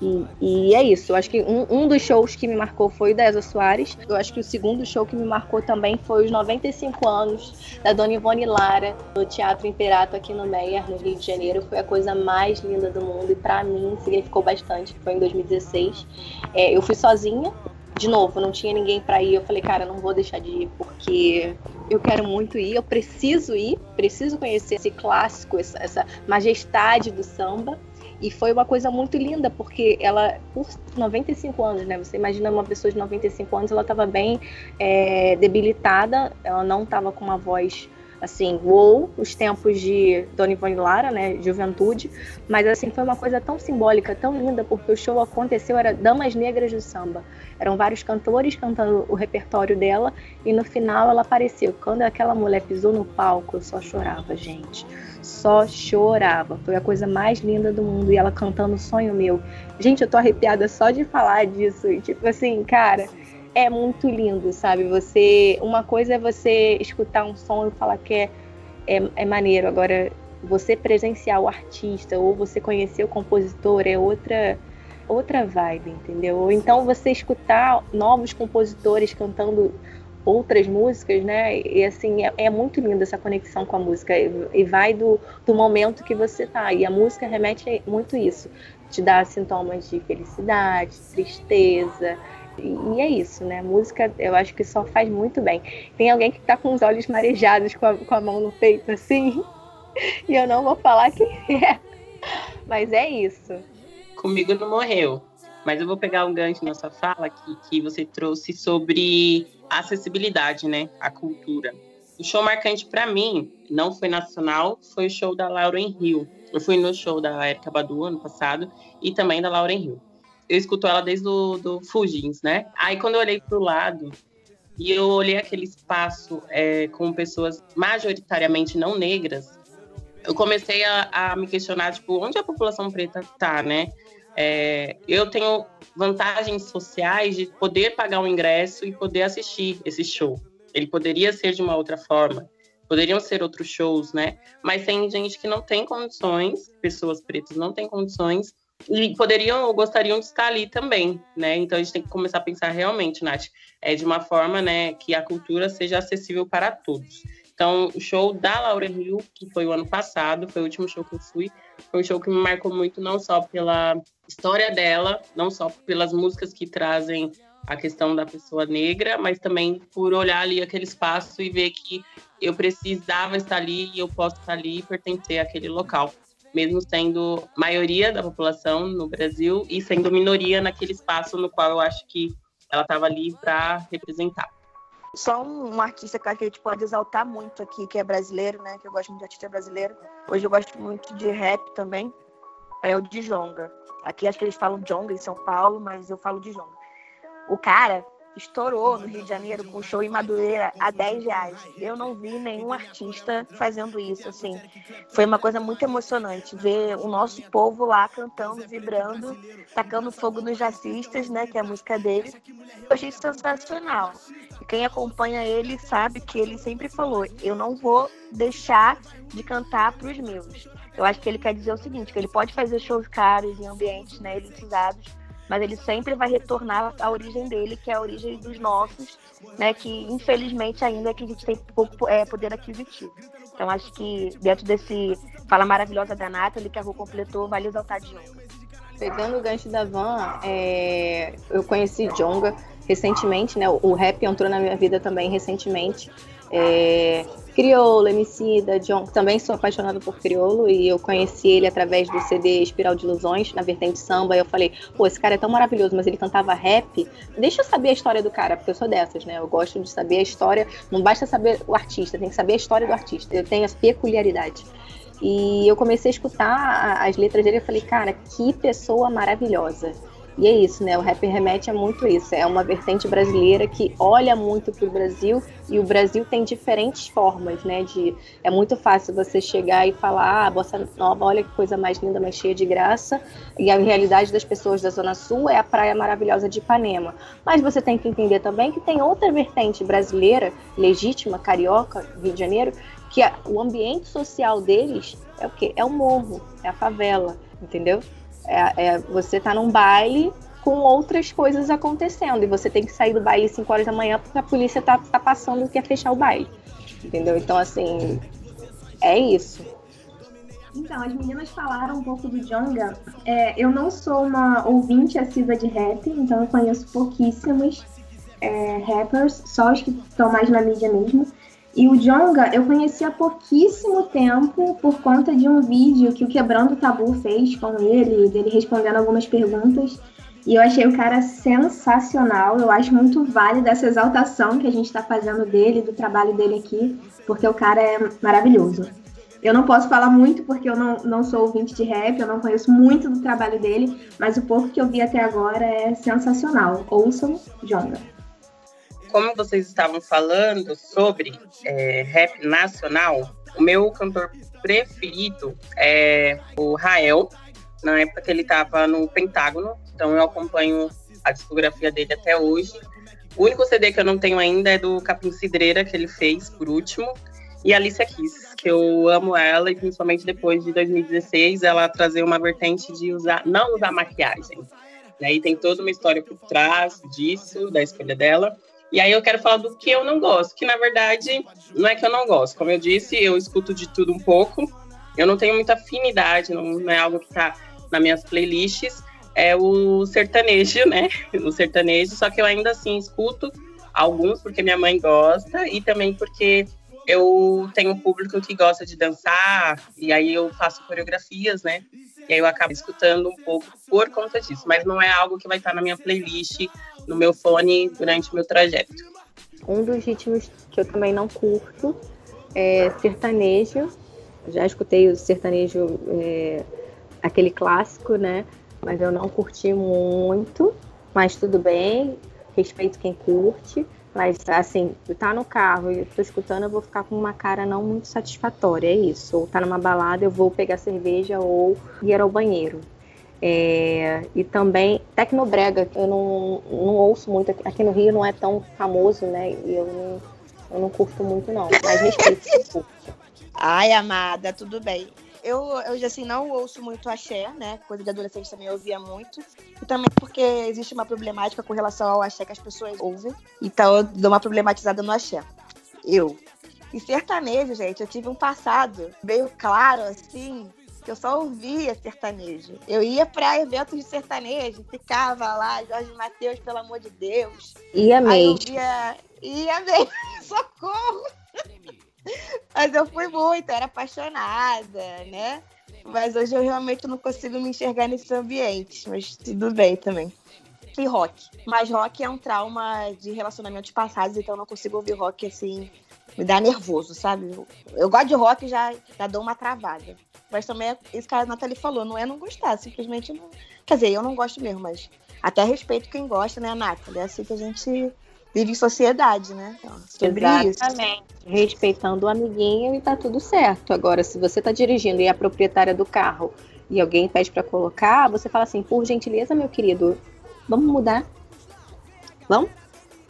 E, e, é isso. Eu acho que um, um, dos shows que me marcou foi o da Elza Soares. Eu acho que o segundo show que me marcou também foi os 95 anos da Dona Ivone Lara no Teatro Imperato aqui no Meyer, no Rio de Janeiro. Foi a coisa mais linda do mundo e para mim significou bastante. Foi em 2016. É, eu fui sozinha. De novo, não tinha ninguém para ir. Eu falei, cara, não vou deixar de ir porque eu quero muito ir. Eu preciso ir, preciso conhecer esse clássico, essa, essa majestade do samba. E foi uma coisa muito linda, porque ela, por 95 anos, né? Você imagina uma pessoa de 95 anos, ela estava bem é, debilitada, ela não estava com uma voz assim, uou, os tempos de Dona Ivone Lara, né, juventude, mas assim, foi uma coisa tão simbólica, tão linda, porque o show aconteceu, era Damas Negras do Samba, eram vários cantores cantando o repertório dela, e no final ela apareceu, quando aquela mulher pisou no palco, eu só chorava, gente, só chorava. Foi a coisa mais linda do mundo. E ela cantando Sonho Meu. Gente, eu tô arrepiada só de falar disso. E, tipo assim, cara, é muito lindo, sabe? Você. Uma coisa é você escutar um som e falar que é, é, é maneiro. Agora, você presenciar o artista ou você conhecer o compositor é outra outra vibe, entendeu? Ou então você escutar novos compositores cantando outras músicas, né? E assim, é, é, muito linda essa conexão com a música. E, vai do, do momento que você tá. E a música remete muito isso. Te dá sintomas de felicidade, tristeza. E, e é isso, né? Música eu acho que só faz muito bem. Tem alguém que tá com os olhos marejados, com a, com a mão no peito, assim. E eu não vou falar quem é. Mas é isso. Comigo não morreu. Mas eu vou pegar um gancho na sua fala que, que você trouxe sobre acessibilidade, né? A cultura. O show marcante para mim não foi nacional, foi o show da Lauren Hill. Eu fui no show da Erika Badu ano passado e também da Lauren Hill. Eu escuto ela desde o do Fujins, né? Aí quando eu olhei pro lado e eu olhei aquele espaço é, com pessoas majoritariamente não negras, eu comecei a, a, me questionar, tipo, onde a população preta tá, né? É, eu tenho vantagens sociais de poder pagar um ingresso e poder assistir esse show. Ele poderia ser de uma outra forma, poderiam ser outros shows, né? Mas tem gente que não tem condições, pessoas pretas não têm condições e poderiam ou gostariam de estar ali também, né? Então a gente tem que começar a pensar realmente, Nath, é de uma forma, né, que a cultura seja acessível para todos. Então, o show da Laura Hill, que foi o ano passado, foi o último show que eu fui, foi um show que me marcou muito, não só pela história dela, não só pelas músicas que trazem a questão da pessoa negra, mas também por olhar ali aquele espaço e ver que eu precisava estar ali e eu posso estar ali e pertencer àquele local, mesmo sendo maioria da população no Brasil e sendo minoria naquele espaço no qual eu acho que ela estava ali para representar. Só um, artista que a gente pode exaltar muito aqui, que é brasileiro, né? Que eu gosto muito de artista brasileiro. Hoje eu gosto muito de rap também. É o Djonga. Aqui acho que eles falam Jonga em São Paulo, mas eu falo Djonga. O cara estourou no Rio de Janeiro com show em Madureira a 10 reais. Eu não vi nenhum artista fazendo isso, assim. Foi uma coisa muito emocionante ver o nosso povo lá cantando, vibrando, tacando fogo nos racistas, né, que é a música dele. Eu achei sensacional. E quem acompanha ele sabe que ele sempre falou: eu não vou deixar de cantar para os meus. Eu acho que ele quer dizer o seguinte, que ele pode fazer shows caros em ambientes né, elitizados, mas ele sempre vai retornar à origem dele, que é a origem dos nossos, né, que infelizmente ainda é que a gente tem pouco é, poder aquisitivo. Então acho que dentro desse fala maravilhosa da Nathalie, que a Rua completou, vale exaltar Djonga. Pegando o gancho da Van, é... eu conheci Djonga recentemente, né? O rap entrou na minha vida também recentemente. É, Criolo, Emicida, John, também sou apaixonada por Criolo e eu conheci ele através do CD Espiral de Ilusões, na vertente samba, e eu falei, pô, esse cara é tão maravilhoso, mas ele cantava rap, deixa eu saber a história do cara, porque eu sou dessas, né, eu gosto de saber a história, não basta saber o artista, tem que saber a história do artista, eu tenho as peculiaridades. E eu comecei a escutar as letras dele e falei, cara, que pessoa maravilhosa. E é isso, né? O rap remete a muito isso. É uma vertente brasileira que olha muito para o Brasil e o Brasil tem diferentes formas, né? De é muito fácil você chegar e falar, ah, bossa nova, olha que coisa mais linda, mais cheia de graça. E a realidade das pessoas da Zona Sul é a praia maravilhosa de Ipanema. Mas você tem que entender também que tem outra vertente brasileira, legítima, carioca, Rio de Janeiro, que a, o ambiente social deles é o quê? É o morro, é a favela, entendeu? É, é, você tá num baile com outras coisas acontecendo e você tem que sair do baile às 5 horas da manhã porque a polícia tá, tá passando e quer fechar o baile. Entendeu? Então, assim, é isso. Então, as meninas falaram um pouco do Jonga. É, eu não sou uma ouvinte assídua de rap, então eu conheço pouquíssimos é, rappers, só os que estão mais na mídia mesmo. E o Jonga eu conheci há pouquíssimo tempo por conta de um vídeo que o Quebrando o Tabu fez com ele, dele respondendo algumas perguntas. E eu achei o cara sensacional. Eu acho muito válida essa exaltação que a gente está fazendo dele, do trabalho dele aqui, porque o cara é maravilhoso. Eu não posso falar muito porque eu não, não sou ouvinte de rap, eu não conheço muito do trabalho dele, mas o pouco que eu vi até agora é sensacional. Ouçam Jonga como vocês estavam falando sobre é, rap nacional, o meu cantor preferido é o Rael. Na época que ele estava no Pentágono, então eu acompanho a discografia dele até hoje. O único CD que eu não tenho ainda é do Capim Cidreira, que ele fez por último, e Alicia Keys, que eu amo ela, e principalmente depois de 2016, ela trazer uma vertente de usar, não usar maquiagem. E tem toda uma história por trás disso, da escolha dela. E aí eu quero falar do que eu não gosto, que na verdade não é que eu não gosto. Como eu disse, eu escuto de tudo um pouco. Eu não tenho muita afinidade, não, é algo que está nas minhas playlists. É o sertanejo, né? O sertanejo, só que eu ainda assim escuto alguns porque minha mãe gosta e também porque eu tenho um público que gosta de dançar e aí eu faço coreografias, né? E aí eu acabo escutando um pouco por conta disso, mas não é algo que vai estar na minha playlist, no meu fone durante o meu trajeto. Um dos ritmos que eu também não curto é sertanejo. Já escutei o sertanejo, é, aquele clássico, né? Mas eu não curti muito. Mas tudo bem, respeito quem curte. Mas, assim, tá no carro e tô escutando, eu vou ficar com uma cara não muito satisfatória, é isso. Ou tá numa balada, eu vou pegar cerveja ou ir ao banheiro. É, e também Tecnobrega, eu não, não ouço muito, aqui no Rio não é tão famoso, né? E eu não, eu não curto muito, não. Mas respeito. Ai, amada, tudo bem eu, eu assim, não ouço muito axé, né? Coisa de adolescente também eu ouvia muito. E também porque existe uma problemática com relação ao axé que as pessoas ouvem. Então eu dou uma problematizada no axé. Eu. E sertanejo, gente, eu tive um passado meio claro, assim, que eu só ouvia sertanejo. Eu ia para eventos de sertanejo, ficava lá, Jorge Matheus, pelo amor de Deus. Ia mesmo. Ia, ia mesmo, socorro. Mas eu fui muito, era apaixonada, né? Mas hoje eu realmente não consigo me enxergar nesse ambiente, mas tudo bem também. E rock. Mas rock é um trauma de relacionamentos passados, então eu não consigo ouvir rock assim me dá nervoso, sabe? Eu, eu gosto de rock e já, já dou uma travada. Mas também é isso que a Nathalie falou, não é não gostar, simplesmente não. Quer dizer, eu não gosto mesmo, mas até respeito quem gosta, né, Nathalie? É assim que a gente vive em sociedade, né? Então, sobre Exatamente. Isso. Respeitando o amiguinho e tá tudo certo. Agora, se você tá dirigindo e é a proprietária do carro e alguém pede para colocar, você fala assim, por gentileza, meu querido, vamos mudar? Vamos?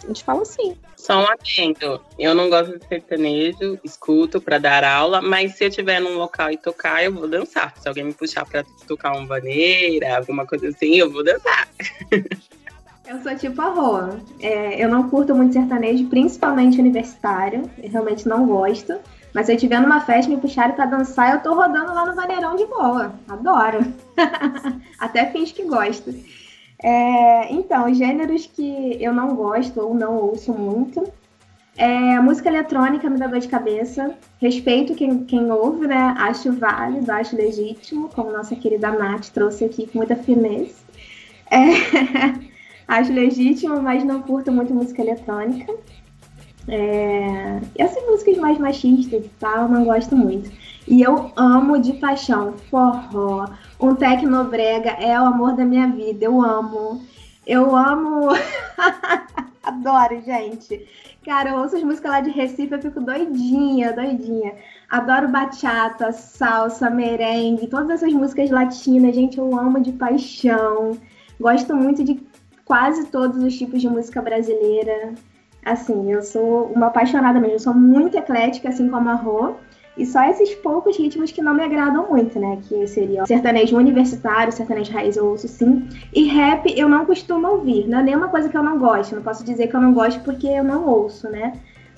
A gente fala assim. Só um adendo. Eu não gosto de sertanejo, escuto para dar aula, mas se eu estiver num local e tocar, eu vou dançar. Se alguém me puxar para tocar uma vaneira, alguma coisa assim, eu vou dançar. Eu sou tipo a Roa. É, eu não curto muito sertanejo, principalmente universitário. Eu realmente não gosto. Mas se eu estiver numa festa e me puxarem pra dançar, eu tô rodando lá no vaneirão de boa. Adoro. Até fins que gosto. É, então, gêneros que eu não gosto ou não ouço muito. É, música eletrônica me dá dor de cabeça. Respeito quem, quem ouve, né? Acho válido, acho legítimo, como nossa querida Nath trouxe aqui com muita firmeza. É, acho legítimo, mas não curto muito música eletrônica. É, essas músicas mais machistas e tal, não gosto muito. E eu amo de paixão forró, um tecnobrega é o amor da minha vida. Eu amo. Eu amo. Adoro, gente. Cara, eu ouço as músicas lá de Recife, eu fico doidinha, doidinha. Adoro bachata, salsa, merengue, todas essas músicas latinas, gente, eu amo de paixão. Gosto muito de quase todos os tipos de música brasileira. Assim, eu sou uma apaixonada mesmo, eu sou muito eclética, assim como a Rô. E só esses poucos ritmos que não me agradam muito, né? Que seria sertanejo universitário, sertanejo raiz eu ouço sim. E rap eu não costumo ouvir. Não é nenhuma coisa que eu não gosto. Não posso dizer que eu não gosto porque eu não ouço, né?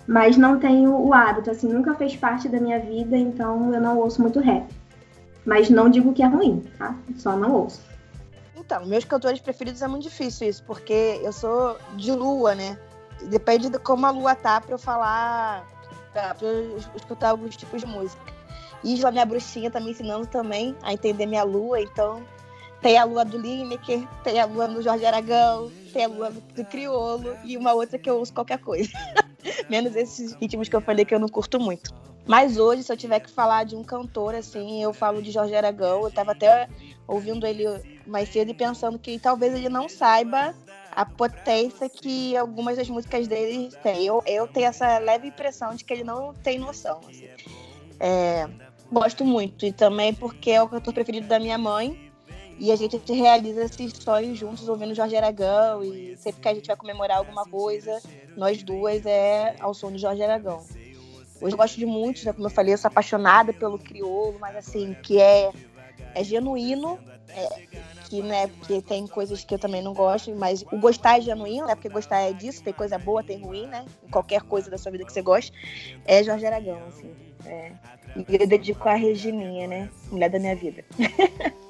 Mas não tenho o hábito, assim, nunca fez parte da minha vida, então eu não ouço muito rap. Mas não digo que é ruim, tá? Só não ouço. Então, meus cantores preferidos é muito difícil isso, porque eu sou de lua, né? Depende de como a lua tá pra eu falar pra, pra eu escutar alguns tipos de música. Isla, minha bruxinha, tá me ensinando também a entender minha lua, então tem a lua do Lineker, tem a lua do Jorge Aragão, tem a lua do Criolo e uma outra que eu uso qualquer coisa. Menos esses ritmos que eu falei que eu não curto muito. Mas hoje, se eu tiver que falar de um cantor, assim, eu falo de Jorge Aragão. Eu tava até ouvindo ele mais cedo e pensando que talvez ele não saiba a potência que algumas das músicas dele têm. Eu, eu tenho essa leve impressão de que ele não tem noção. Assim. É, gosto muito. E também porque é o cantor preferido da minha mãe. E a gente realiza esses sonhos juntos, ouvindo Jorge Aragão. E sempre que a gente vai comemorar alguma coisa, nós duas é ao som de Jorge Aragão. Hoje eu gosto de muitos, né? como eu falei, eu sou apaixonada pelo crioulo, mas assim, que é, é genuíno, é, que, né, porque tem coisas que eu também não gosto, mas o gostar é genuíno, né? Porque gostar é disso, tem coisa boa, tem ruim, né? Qualquer coisa da sua vida que você goste, é Jorge Aragão, assim. É. E eu dedico a Regininha, né? Mulher da minha vida.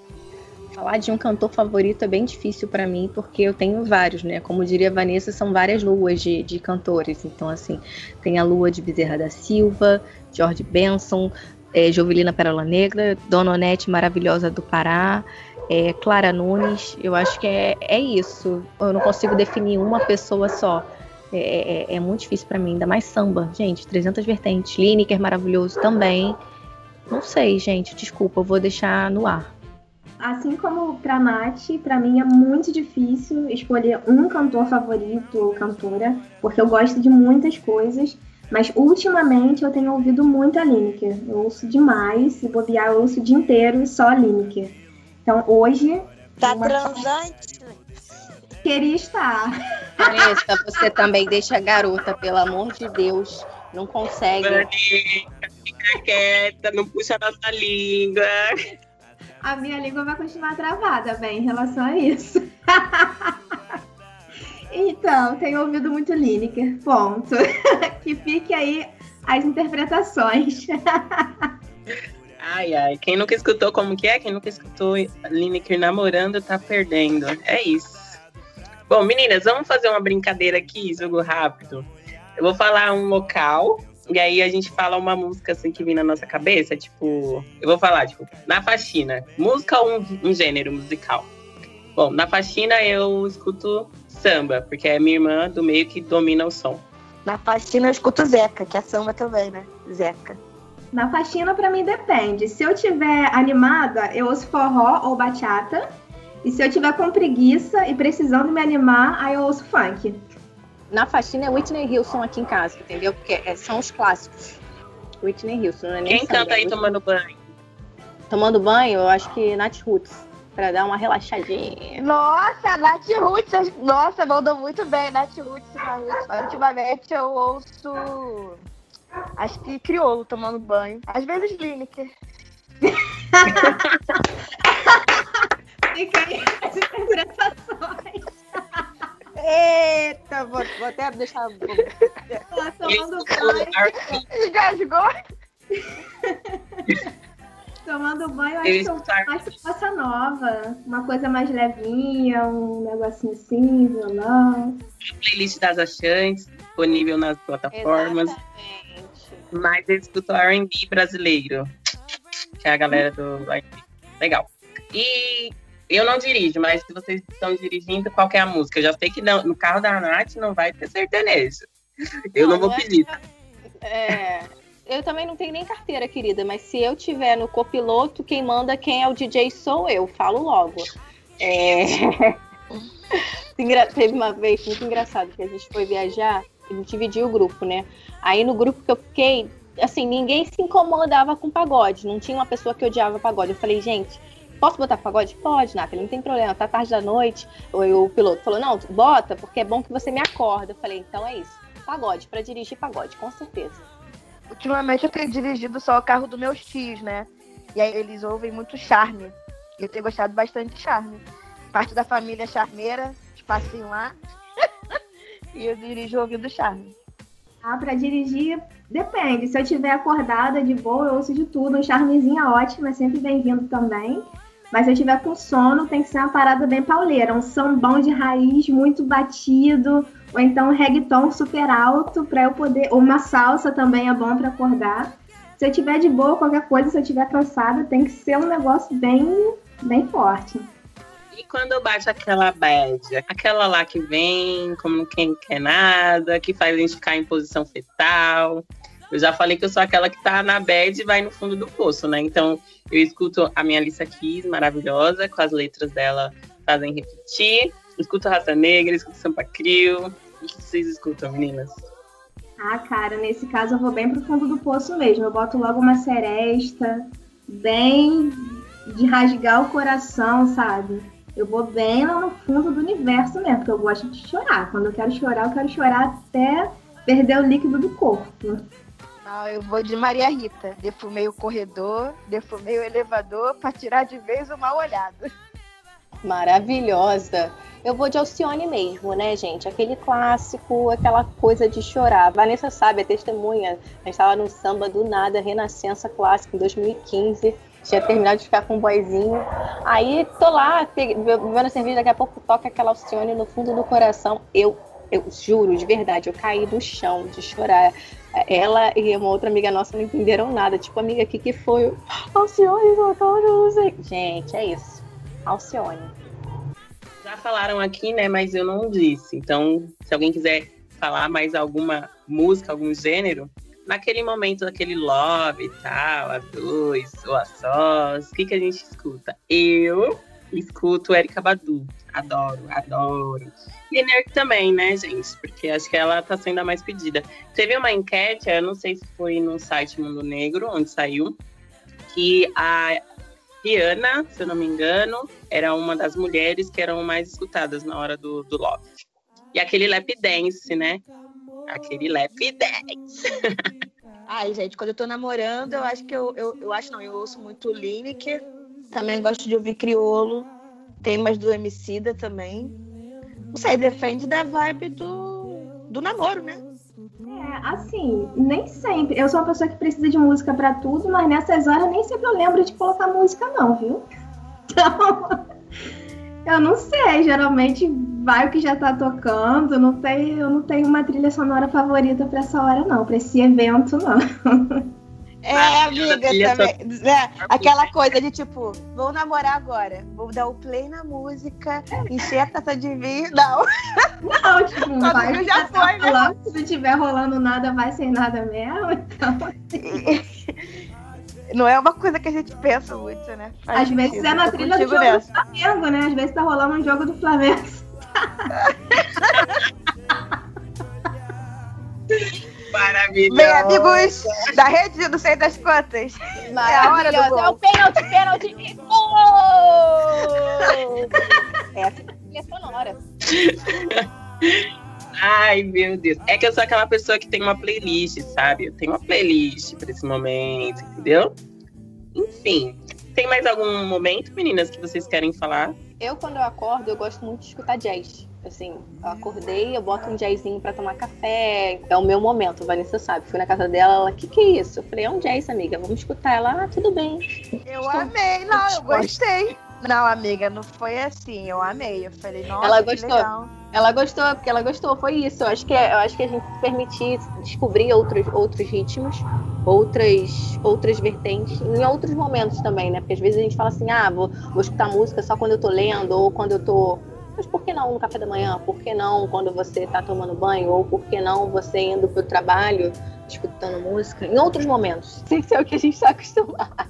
Falar de um cantor favorito é bem difícil para mim, porque eu tenho vários, né? Como diria Vanessa, são várias luas de, de cantores. Então, assim, tem a lua de Bezerra da Silva, George Benson, é, Jovelina Pérola Negra, Dona Onete Maravilhosa do Pará, é, Clara Nunes, eu acho que é, é isso. Eu não consigo definir uma pessoa só. É, é, é muito difícil para mim, ainda mais samba. Gente, 300 vertentes. Lineker maravilhoso também. Não sei, gente, desculpa, eu vou deixar no ar. Assim como pra Nath, pra mim é muito difícil escolher um cantor favorito ou cantora, porque eu gosto de muitas coisas, mas ultimamente eu tenho ouvido muito a Lineker. Eu ouço demais, se bobear, eu ouço o dia inteiro só a Lineker. Então hoje. Tá uma... transante? Queria estar. Vanessa, você também deixa a garota, pelo amor de Deus. Não consegue. Vanessa, fica quieta, não puxa a nossa língua. A minha língua vai continuar travada, bem, em relação a isso. então, tenho ouvido muito Lineker, ponto. que fique aí as interpretações. Ai, ai. Quem nunca escutou como que é? Quem nunca escutou Lineker namorando tá perdendo. É isso. Bom, meninas, vamos fazer uma brincadeira aqui, jogo rápido. Eu vou falar um local e aí a gente fala uma música assim que vem na nossa cabeça, tipo, eu vou falar, tipo, na faxina, música ou um, um gênero musical? Bom, na faxina eu escuto samba, porque é minha irmã do meio que domina o som. Na faxina eu escuto Zeca, que é samba também, né? Zeca. Na faxina, para mim, depende. Se eu tiver animada, eu ouço forró ou bachata. E se eu tiver com preguiça e precisando me animar, aí eu ouço funk. Na faxina é Whitney Houston aqui em casa, entendeu? Porque é, são os clássicos. Whitney Houston, não é nem Quem canta aí tomando banho? Tomando banho, eu acho que Nat Roots. Pra dar uma relaxadinha. Nossa, Nath Roots. Nossa, mandou muito bem, Nath Roots. Ultimamente eu ouço. Acho que crioulo tomando banho. Às vezes Lineker. Fica aí as interpretações. Eita, vou, vou até deixar. Tá tomando banho. Engasgou? Tomando banho, acho que eu acho bossa nova. Uma coisa mais levinha, um negocinho assim, violão. Playlist das achantes, disponível nas plataformas. Exatamente. Mas eu escuto R&B brasileiro, que é a galera do R&B. Legal. E eu não dirijo, mas se vocês estão dirigindo, qual é a música? Eu já sei que não, no carro da Nath não vai ter sertanejo. Eu não, Não, vou não é pedir. É, eu também não tenho nem carteira, querida, mas se eu tiver no copiloto, quem manda quem é o DJ sou eu, falo logo. É... Teve uma vez muito engraçado que a gente foi viajar, a gente dividiu o grupo, né? Aí no grupo que eu fiquei, assim, ninguém se incomodava com pagode, não tinha uma pessoa que odiava pagode. Eu falei, gente, posso botar pagode? Pode, Nathalie, não tem problema, tá tarde da noite. O, o piloto falou, não, bota, porque é bom que você me acorda. Eu falei, então é isso, pagode, pra dirigir pagode, com certeza. Ultimamente eu tenho dirigido só o carro dos meus tios, né? E aí eles ouvem muito charme. Eu tenho gostado bastante de charme. Parte da família charmeira, espacinho lá. e eu dirijo ouvindo charme. Ah, pra dirigir, depende. Se eu tiver acordada de boa, eu ouço de tudo. Um charmezinho é ótimo, é sempre bem-vindo também. Mas se eu tiver com sono, tem que ser uma parada bem pauleira. Um sambão de raiz muito batido. Ou então um reggaeton super alto pra eu poder. Ou uma salsa também é bom pra acordar. Se eu tiver de boa, qualquer coisa, se eu tiver cansada, tem que ser um negócio bem, bem forte. E quando bate aquela bad, aquela lá que vem, como quem quer nada, que faz a gente ficar em posição fetal. Eu já falei que eu sou aquela que tá na bad e vai no fundo do poço, né? Então, eu escuto a minha Alissa Keys, maravilhosa, com as letras dela fazem repetir. Escuto Raça Negra, escuto Sampa Crio. O que vocês escutam, meninas? Ah, cara, nesse caso eu vou bem pro fundo do poço mesmo. Eu boto logo uma seresta, bem de rasgar o coração, sabe? Eu vou bem lá no fundo do universo mesmo, porque eu gosto de chorar. Quando eu quero chorar, eu quero chorar até perder o líquido do corpo. Eu vou de Maria Rita. Defumei o corredor, defumei o elevador pra tirar de vez o mal olhado. Maravilhosa. Eu vou de Alcione mesmo, né, gente? Aquele clássico, aquela coisa de chorar. Vanessa sabe, é testemunha. A gente estava no samba do nada, Renascença Clássico, em 2015. Tinha terminado de ficar com um boyzinho. Aí tô lá, bebendo cerveja, daqui a pouco toca aquela Alcione no fundo do coração. Eu, eu juro, de verdade, eu caí no chão de chorar. Ela e uma outra amiga nossa não entenderam nada. Tipo, amiga, o que, que foi? Alcione, sei. Gente, é isso. Alcione. Já falaram aqui, né? Mas eu não disse. Então, se alguém quiser falar mais alguma música, algum gênero, naquele momento daquele love e tal, a dois ou a sós, o que, que a gente escuta? Eu escuto Erika Badu. Adoro, adoro. E Nerk também, né, gente? Porque acho que ela tá sendo a mais pedida. Teve uma enquete, eu não sei se foi no site Mundo Negro, onde saiu, que a Rihanna, se eu não me engano, era uma das mulheres que eram mais escutadas na hora do, do Love. E aquele lap dance, né? Aquele lap dance. Ai, gente, quando eu tô namorando, eu acho que eu, eu, eu acho não, eu ouço muito Lineker. Também gosto de ouvir criolo. Tem umas do Emicida também. Não sei, depende da vibe do, do namoro, né? É, assim, nem sempre. Eu sou uma pessoa que precisa de música para tudo, mas nessas horas nem sempre eu lembro de colocar música, não, viu? Então, eu não sei. Geralmente vai o que já tá tocando. Não tem, eu não tenho uma trilha sonora favorita para essa hora, não. Para esse evento, não. É, amiga, também. É, aquela coisa de tipo, vou namorar agora. Vou dar o play na música, encher a taça de vinho. Não. Não, tipo, vai, já foi, né? Se não tiver rolando nada, vai sem nada mesmo. Então. Não é uma coisa que a gente pensa muito, né? Faz Às vezes é na trilha do jogo nessa. do Flamengo, né? Às vezes tá rolando um jogo do Flamengo. Maravilhoso. Bem, amigos da rede do Sei das Quantas. É a hora do gol. É o pênalti, pênalti. Oh! Essa é a sonora. Ai, meu Deus. É que eu sou aquela pessoa que tem uma playlist, sabe? Eu tenho uma playlist para esse momento, entendeu? Enfim. Tem mais algum momento, meninas, que vocês querem falar? Eu, quando eu acordo, eu gosto muito de escutar jazz. Assim, eu acordei, eu boto um jazzinho pra tomar café. É o meu momento, a Vanessa sabe. Fui na casa dela, ela, o que, que é isso? Eu falei, é um jazz, amiga, vamos escutar. Ela, ah, tudo bem. Eu Estou... amei, não, eu gostei. Não, amiga, não foi assim, eu amei. Eu falei, nossa, ela gostou. legal. Ela gostou, porque ela gostou, foi isso. Eu acho que, é, eu acho que a gente permitir descobrir outros, outros ritmos, outras, outras vertentes, em outros momentos também, né? Porque às vezes a gente fala assim, ah, vou, vou escutar música só quando eu tô lendo, ou quando eu tô mas por que não no café da manhã? Por que não quando você está tomando banho? Ou por que não você indo para o trabalho escutando música? Em outros momentos. Sem ser o que a gente está acostumado.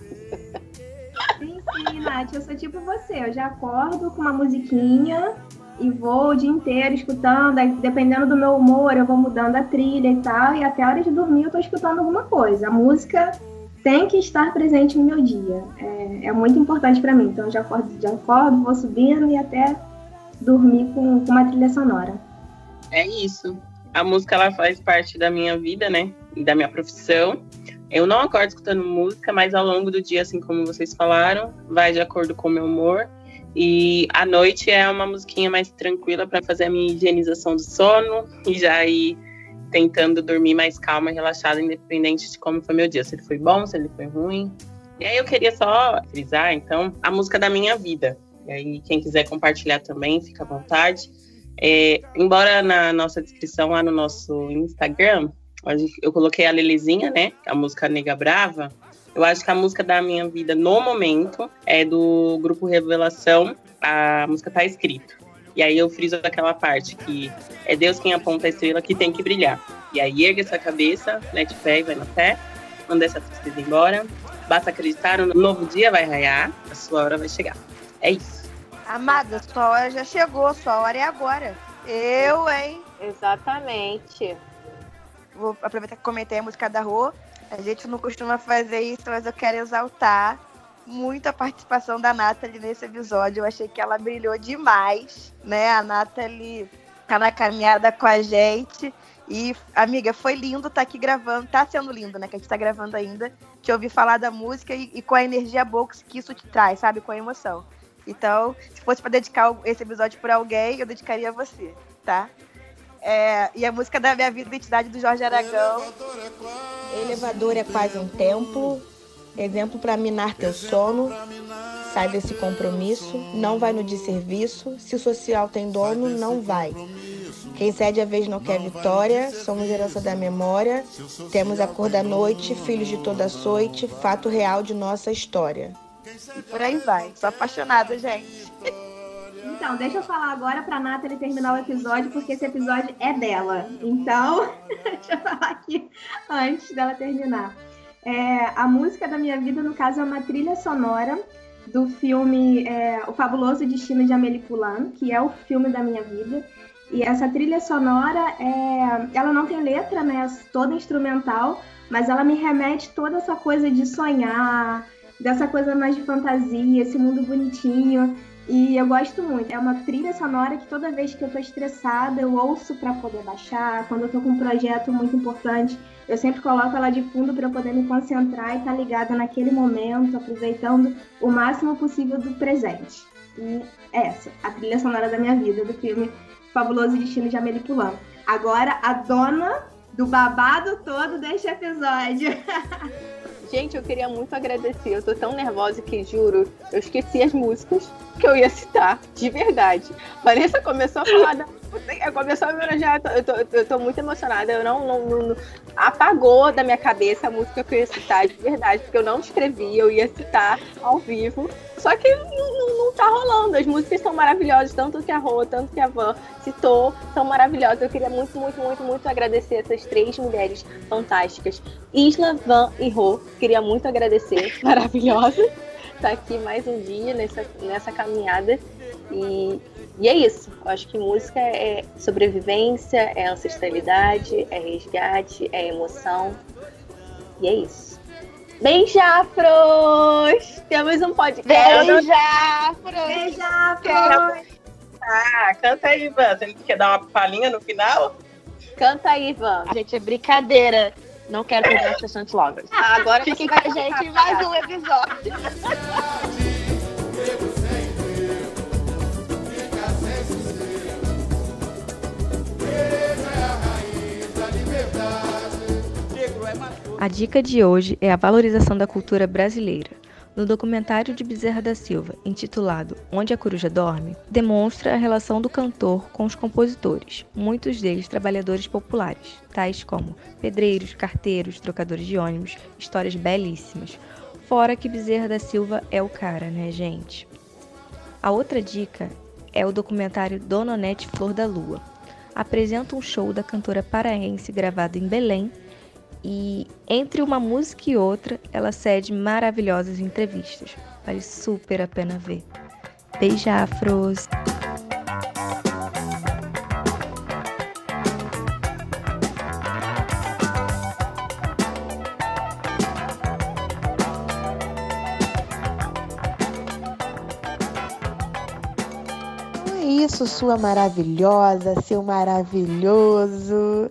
Sim, sim, Nath. Eu sou tipo você. Eu já acordo com uma musiquinha e vou o dia inteiro escutando. Aí, dependendo do meu humor, eu vou mudando a trilha e tal. E até a hora de dormir eu tô escutando alguma coisa. A música tem que estar presente no meu dia. É, é muito importante para mim. Então eu já acordo, já acordo, vou subindo e até dormir com, com uma trilha sonora. É isso. A música ela faz parte da minha vida, né? E da minha profissão. Eu não acordo escutando música, mas ao longo do dia, assim como vocês falaram, vai de acordo com o meu humor. E à noite é uma musiquinha mais tranquila para fazer a minha higienização do sono e já ir tentando dormir mais calma relaxada, independente de como foi meu dia, se ele foi bom, se ele foi ruim. E aí eu queria só frisar, então, a música da minha vida. E aí, quem quiser compartilhar também, fica à vontade. É, embora na nossa descrição lá no nosso Instagram, eu coloquei a Lelezinha, né? A música Nega Brava. Eu acho que a música da minha vida no momento é do grupo Revelação. A música tá escrito. E aí eu friso aquela parte que é Deus quem aponta a estrela que tem que brilhar. E aí ergue essa cabeça, mete pé e vai na fé, manda essa tristeza embora. Basta acreditar, um novo dia vai raiar, a sua hora vai chegar. É isso. Amada, sua hora já chegou, sua hora é agora. Eu, hein? Exatamente. Vou aproveitar que comentei a música da Rô. A gente não costuma fazer isso, mas eu quero exaltar muito a participação da Nathalie nesse episódio. Eu achei que ela brilhou demais, né? A Nathalie tá na caminhada com a gente. E, amiga, foi lindo estar tá aqui gravando. Tá sendo lindo, né? Que a gente tá gravando ainda. Te ouvir falar da música e, e com a energia boa que isso te traz, sabe? Com a emoção. Então, se fosse para dedicar esse episódio para alguém, eu dedicaria a você, tá? É, e a música da minha vida, Identidade do Jorge Aragão. Elevador é quase um templo, exemplo para minar teu sono. Sai desse compromisso, não vai no desserviço. Se o social tem dono, não vai. Quem cede a vez não quer vitória, somos herança da memória. Temos a cor da noite, filhos de toda açoite, fato real de nossa história. Por aí vai. Sou apaixonada, gente. Então, deixa eu falar agora pra Nathalie terminar o episódio, porque esse episódio é dela. Então, deixa eu falar aqui antes dela terminar. É, a música da minha vida, no caso, é uma trilha sonora do filme é, O Fabuloso Destino de Amélie Poulain, que é o filme da minha vida. E essa trilha sonora, é, ela não tem letra, né? Toda instrumental, mas ela me remete toda essa coisa de sonhar, dessa coisa mais de fantasia, esse mundo bonitinho. E eu gosto muito. É uma trilha sonora que toda vez que eu tô estressada, eu ouço para poder baixar. Quando eu tô com um projeto muito importante, eu sempre coloco ela de fundo para poder me concentrar e estar tá ligada naquele momento, aproveitando o máximo possível do presente. E é essa, a trilha sonora da minha vida, do filme Fabuloso Destino de Amélie Poulain. Agora, a dona do babado todo deste episódio. Gente, eu queria muito agradecer. Eu tô tão nervosa que, juro, eu esqueci as músicas que eu ia citar, de verdade. Vanessa começou a falar da começou a me homenagear, eu tô, eu, tô, eu tô, muito emocionada. Eu não, não, não, Apagou da minha cabeça a música que eu ia citar, de verdade, porque eu não escrevi, eu ia citar ao vivo. Só que não, não tá rolando. As músicas são maravilhosas, tanto que a Rô, tanto que a Van citou, são maravilhosas. Eu queria muito, muito, muito, muito agradecer essas três mulheres fantásticas. Isla, Van e Rô. Queria muito agradecer. Maravilhosa. Tá aqui mais um dia nessa, nessa caminhada. E e é isso. Eu acho que música é sobrevivência, é ancestralidade, é resgate, é emoção. E é isso. Beijafros! Temos um podcast. Beijafros! Beijafros! Ah, canta aí, Ivan. Você quer dar uma palhinha no final? Canta aí, Ivan. Gente, é brilhadeira. Não quero perder as sessões longas. Ah, agora Fiquem com a gente em mais um episódio. A dica de hoje é a valorização da cultura brasileira. No documentário de Bezerra da Silva, intitulado Onde a Coruja Dorme, demonstra a relação do cantor com os compositores, muitos deles trabalhadores populares, tais como pedreiros, carteiros, trocadores de ônibus, histórias belíssimas. Fora que Bezerra da Silva é o cara, né, gente? A outra dica é o documentário Dona Onete Flor da Lua. Apresenta um show da cantora paraense gravado em Belém e entre uma música e outra, ela cede maravilhosas entrevistas. Vale super a pena ver. Beijafros! É isso, sua maravilhosa, seu maravilhoso.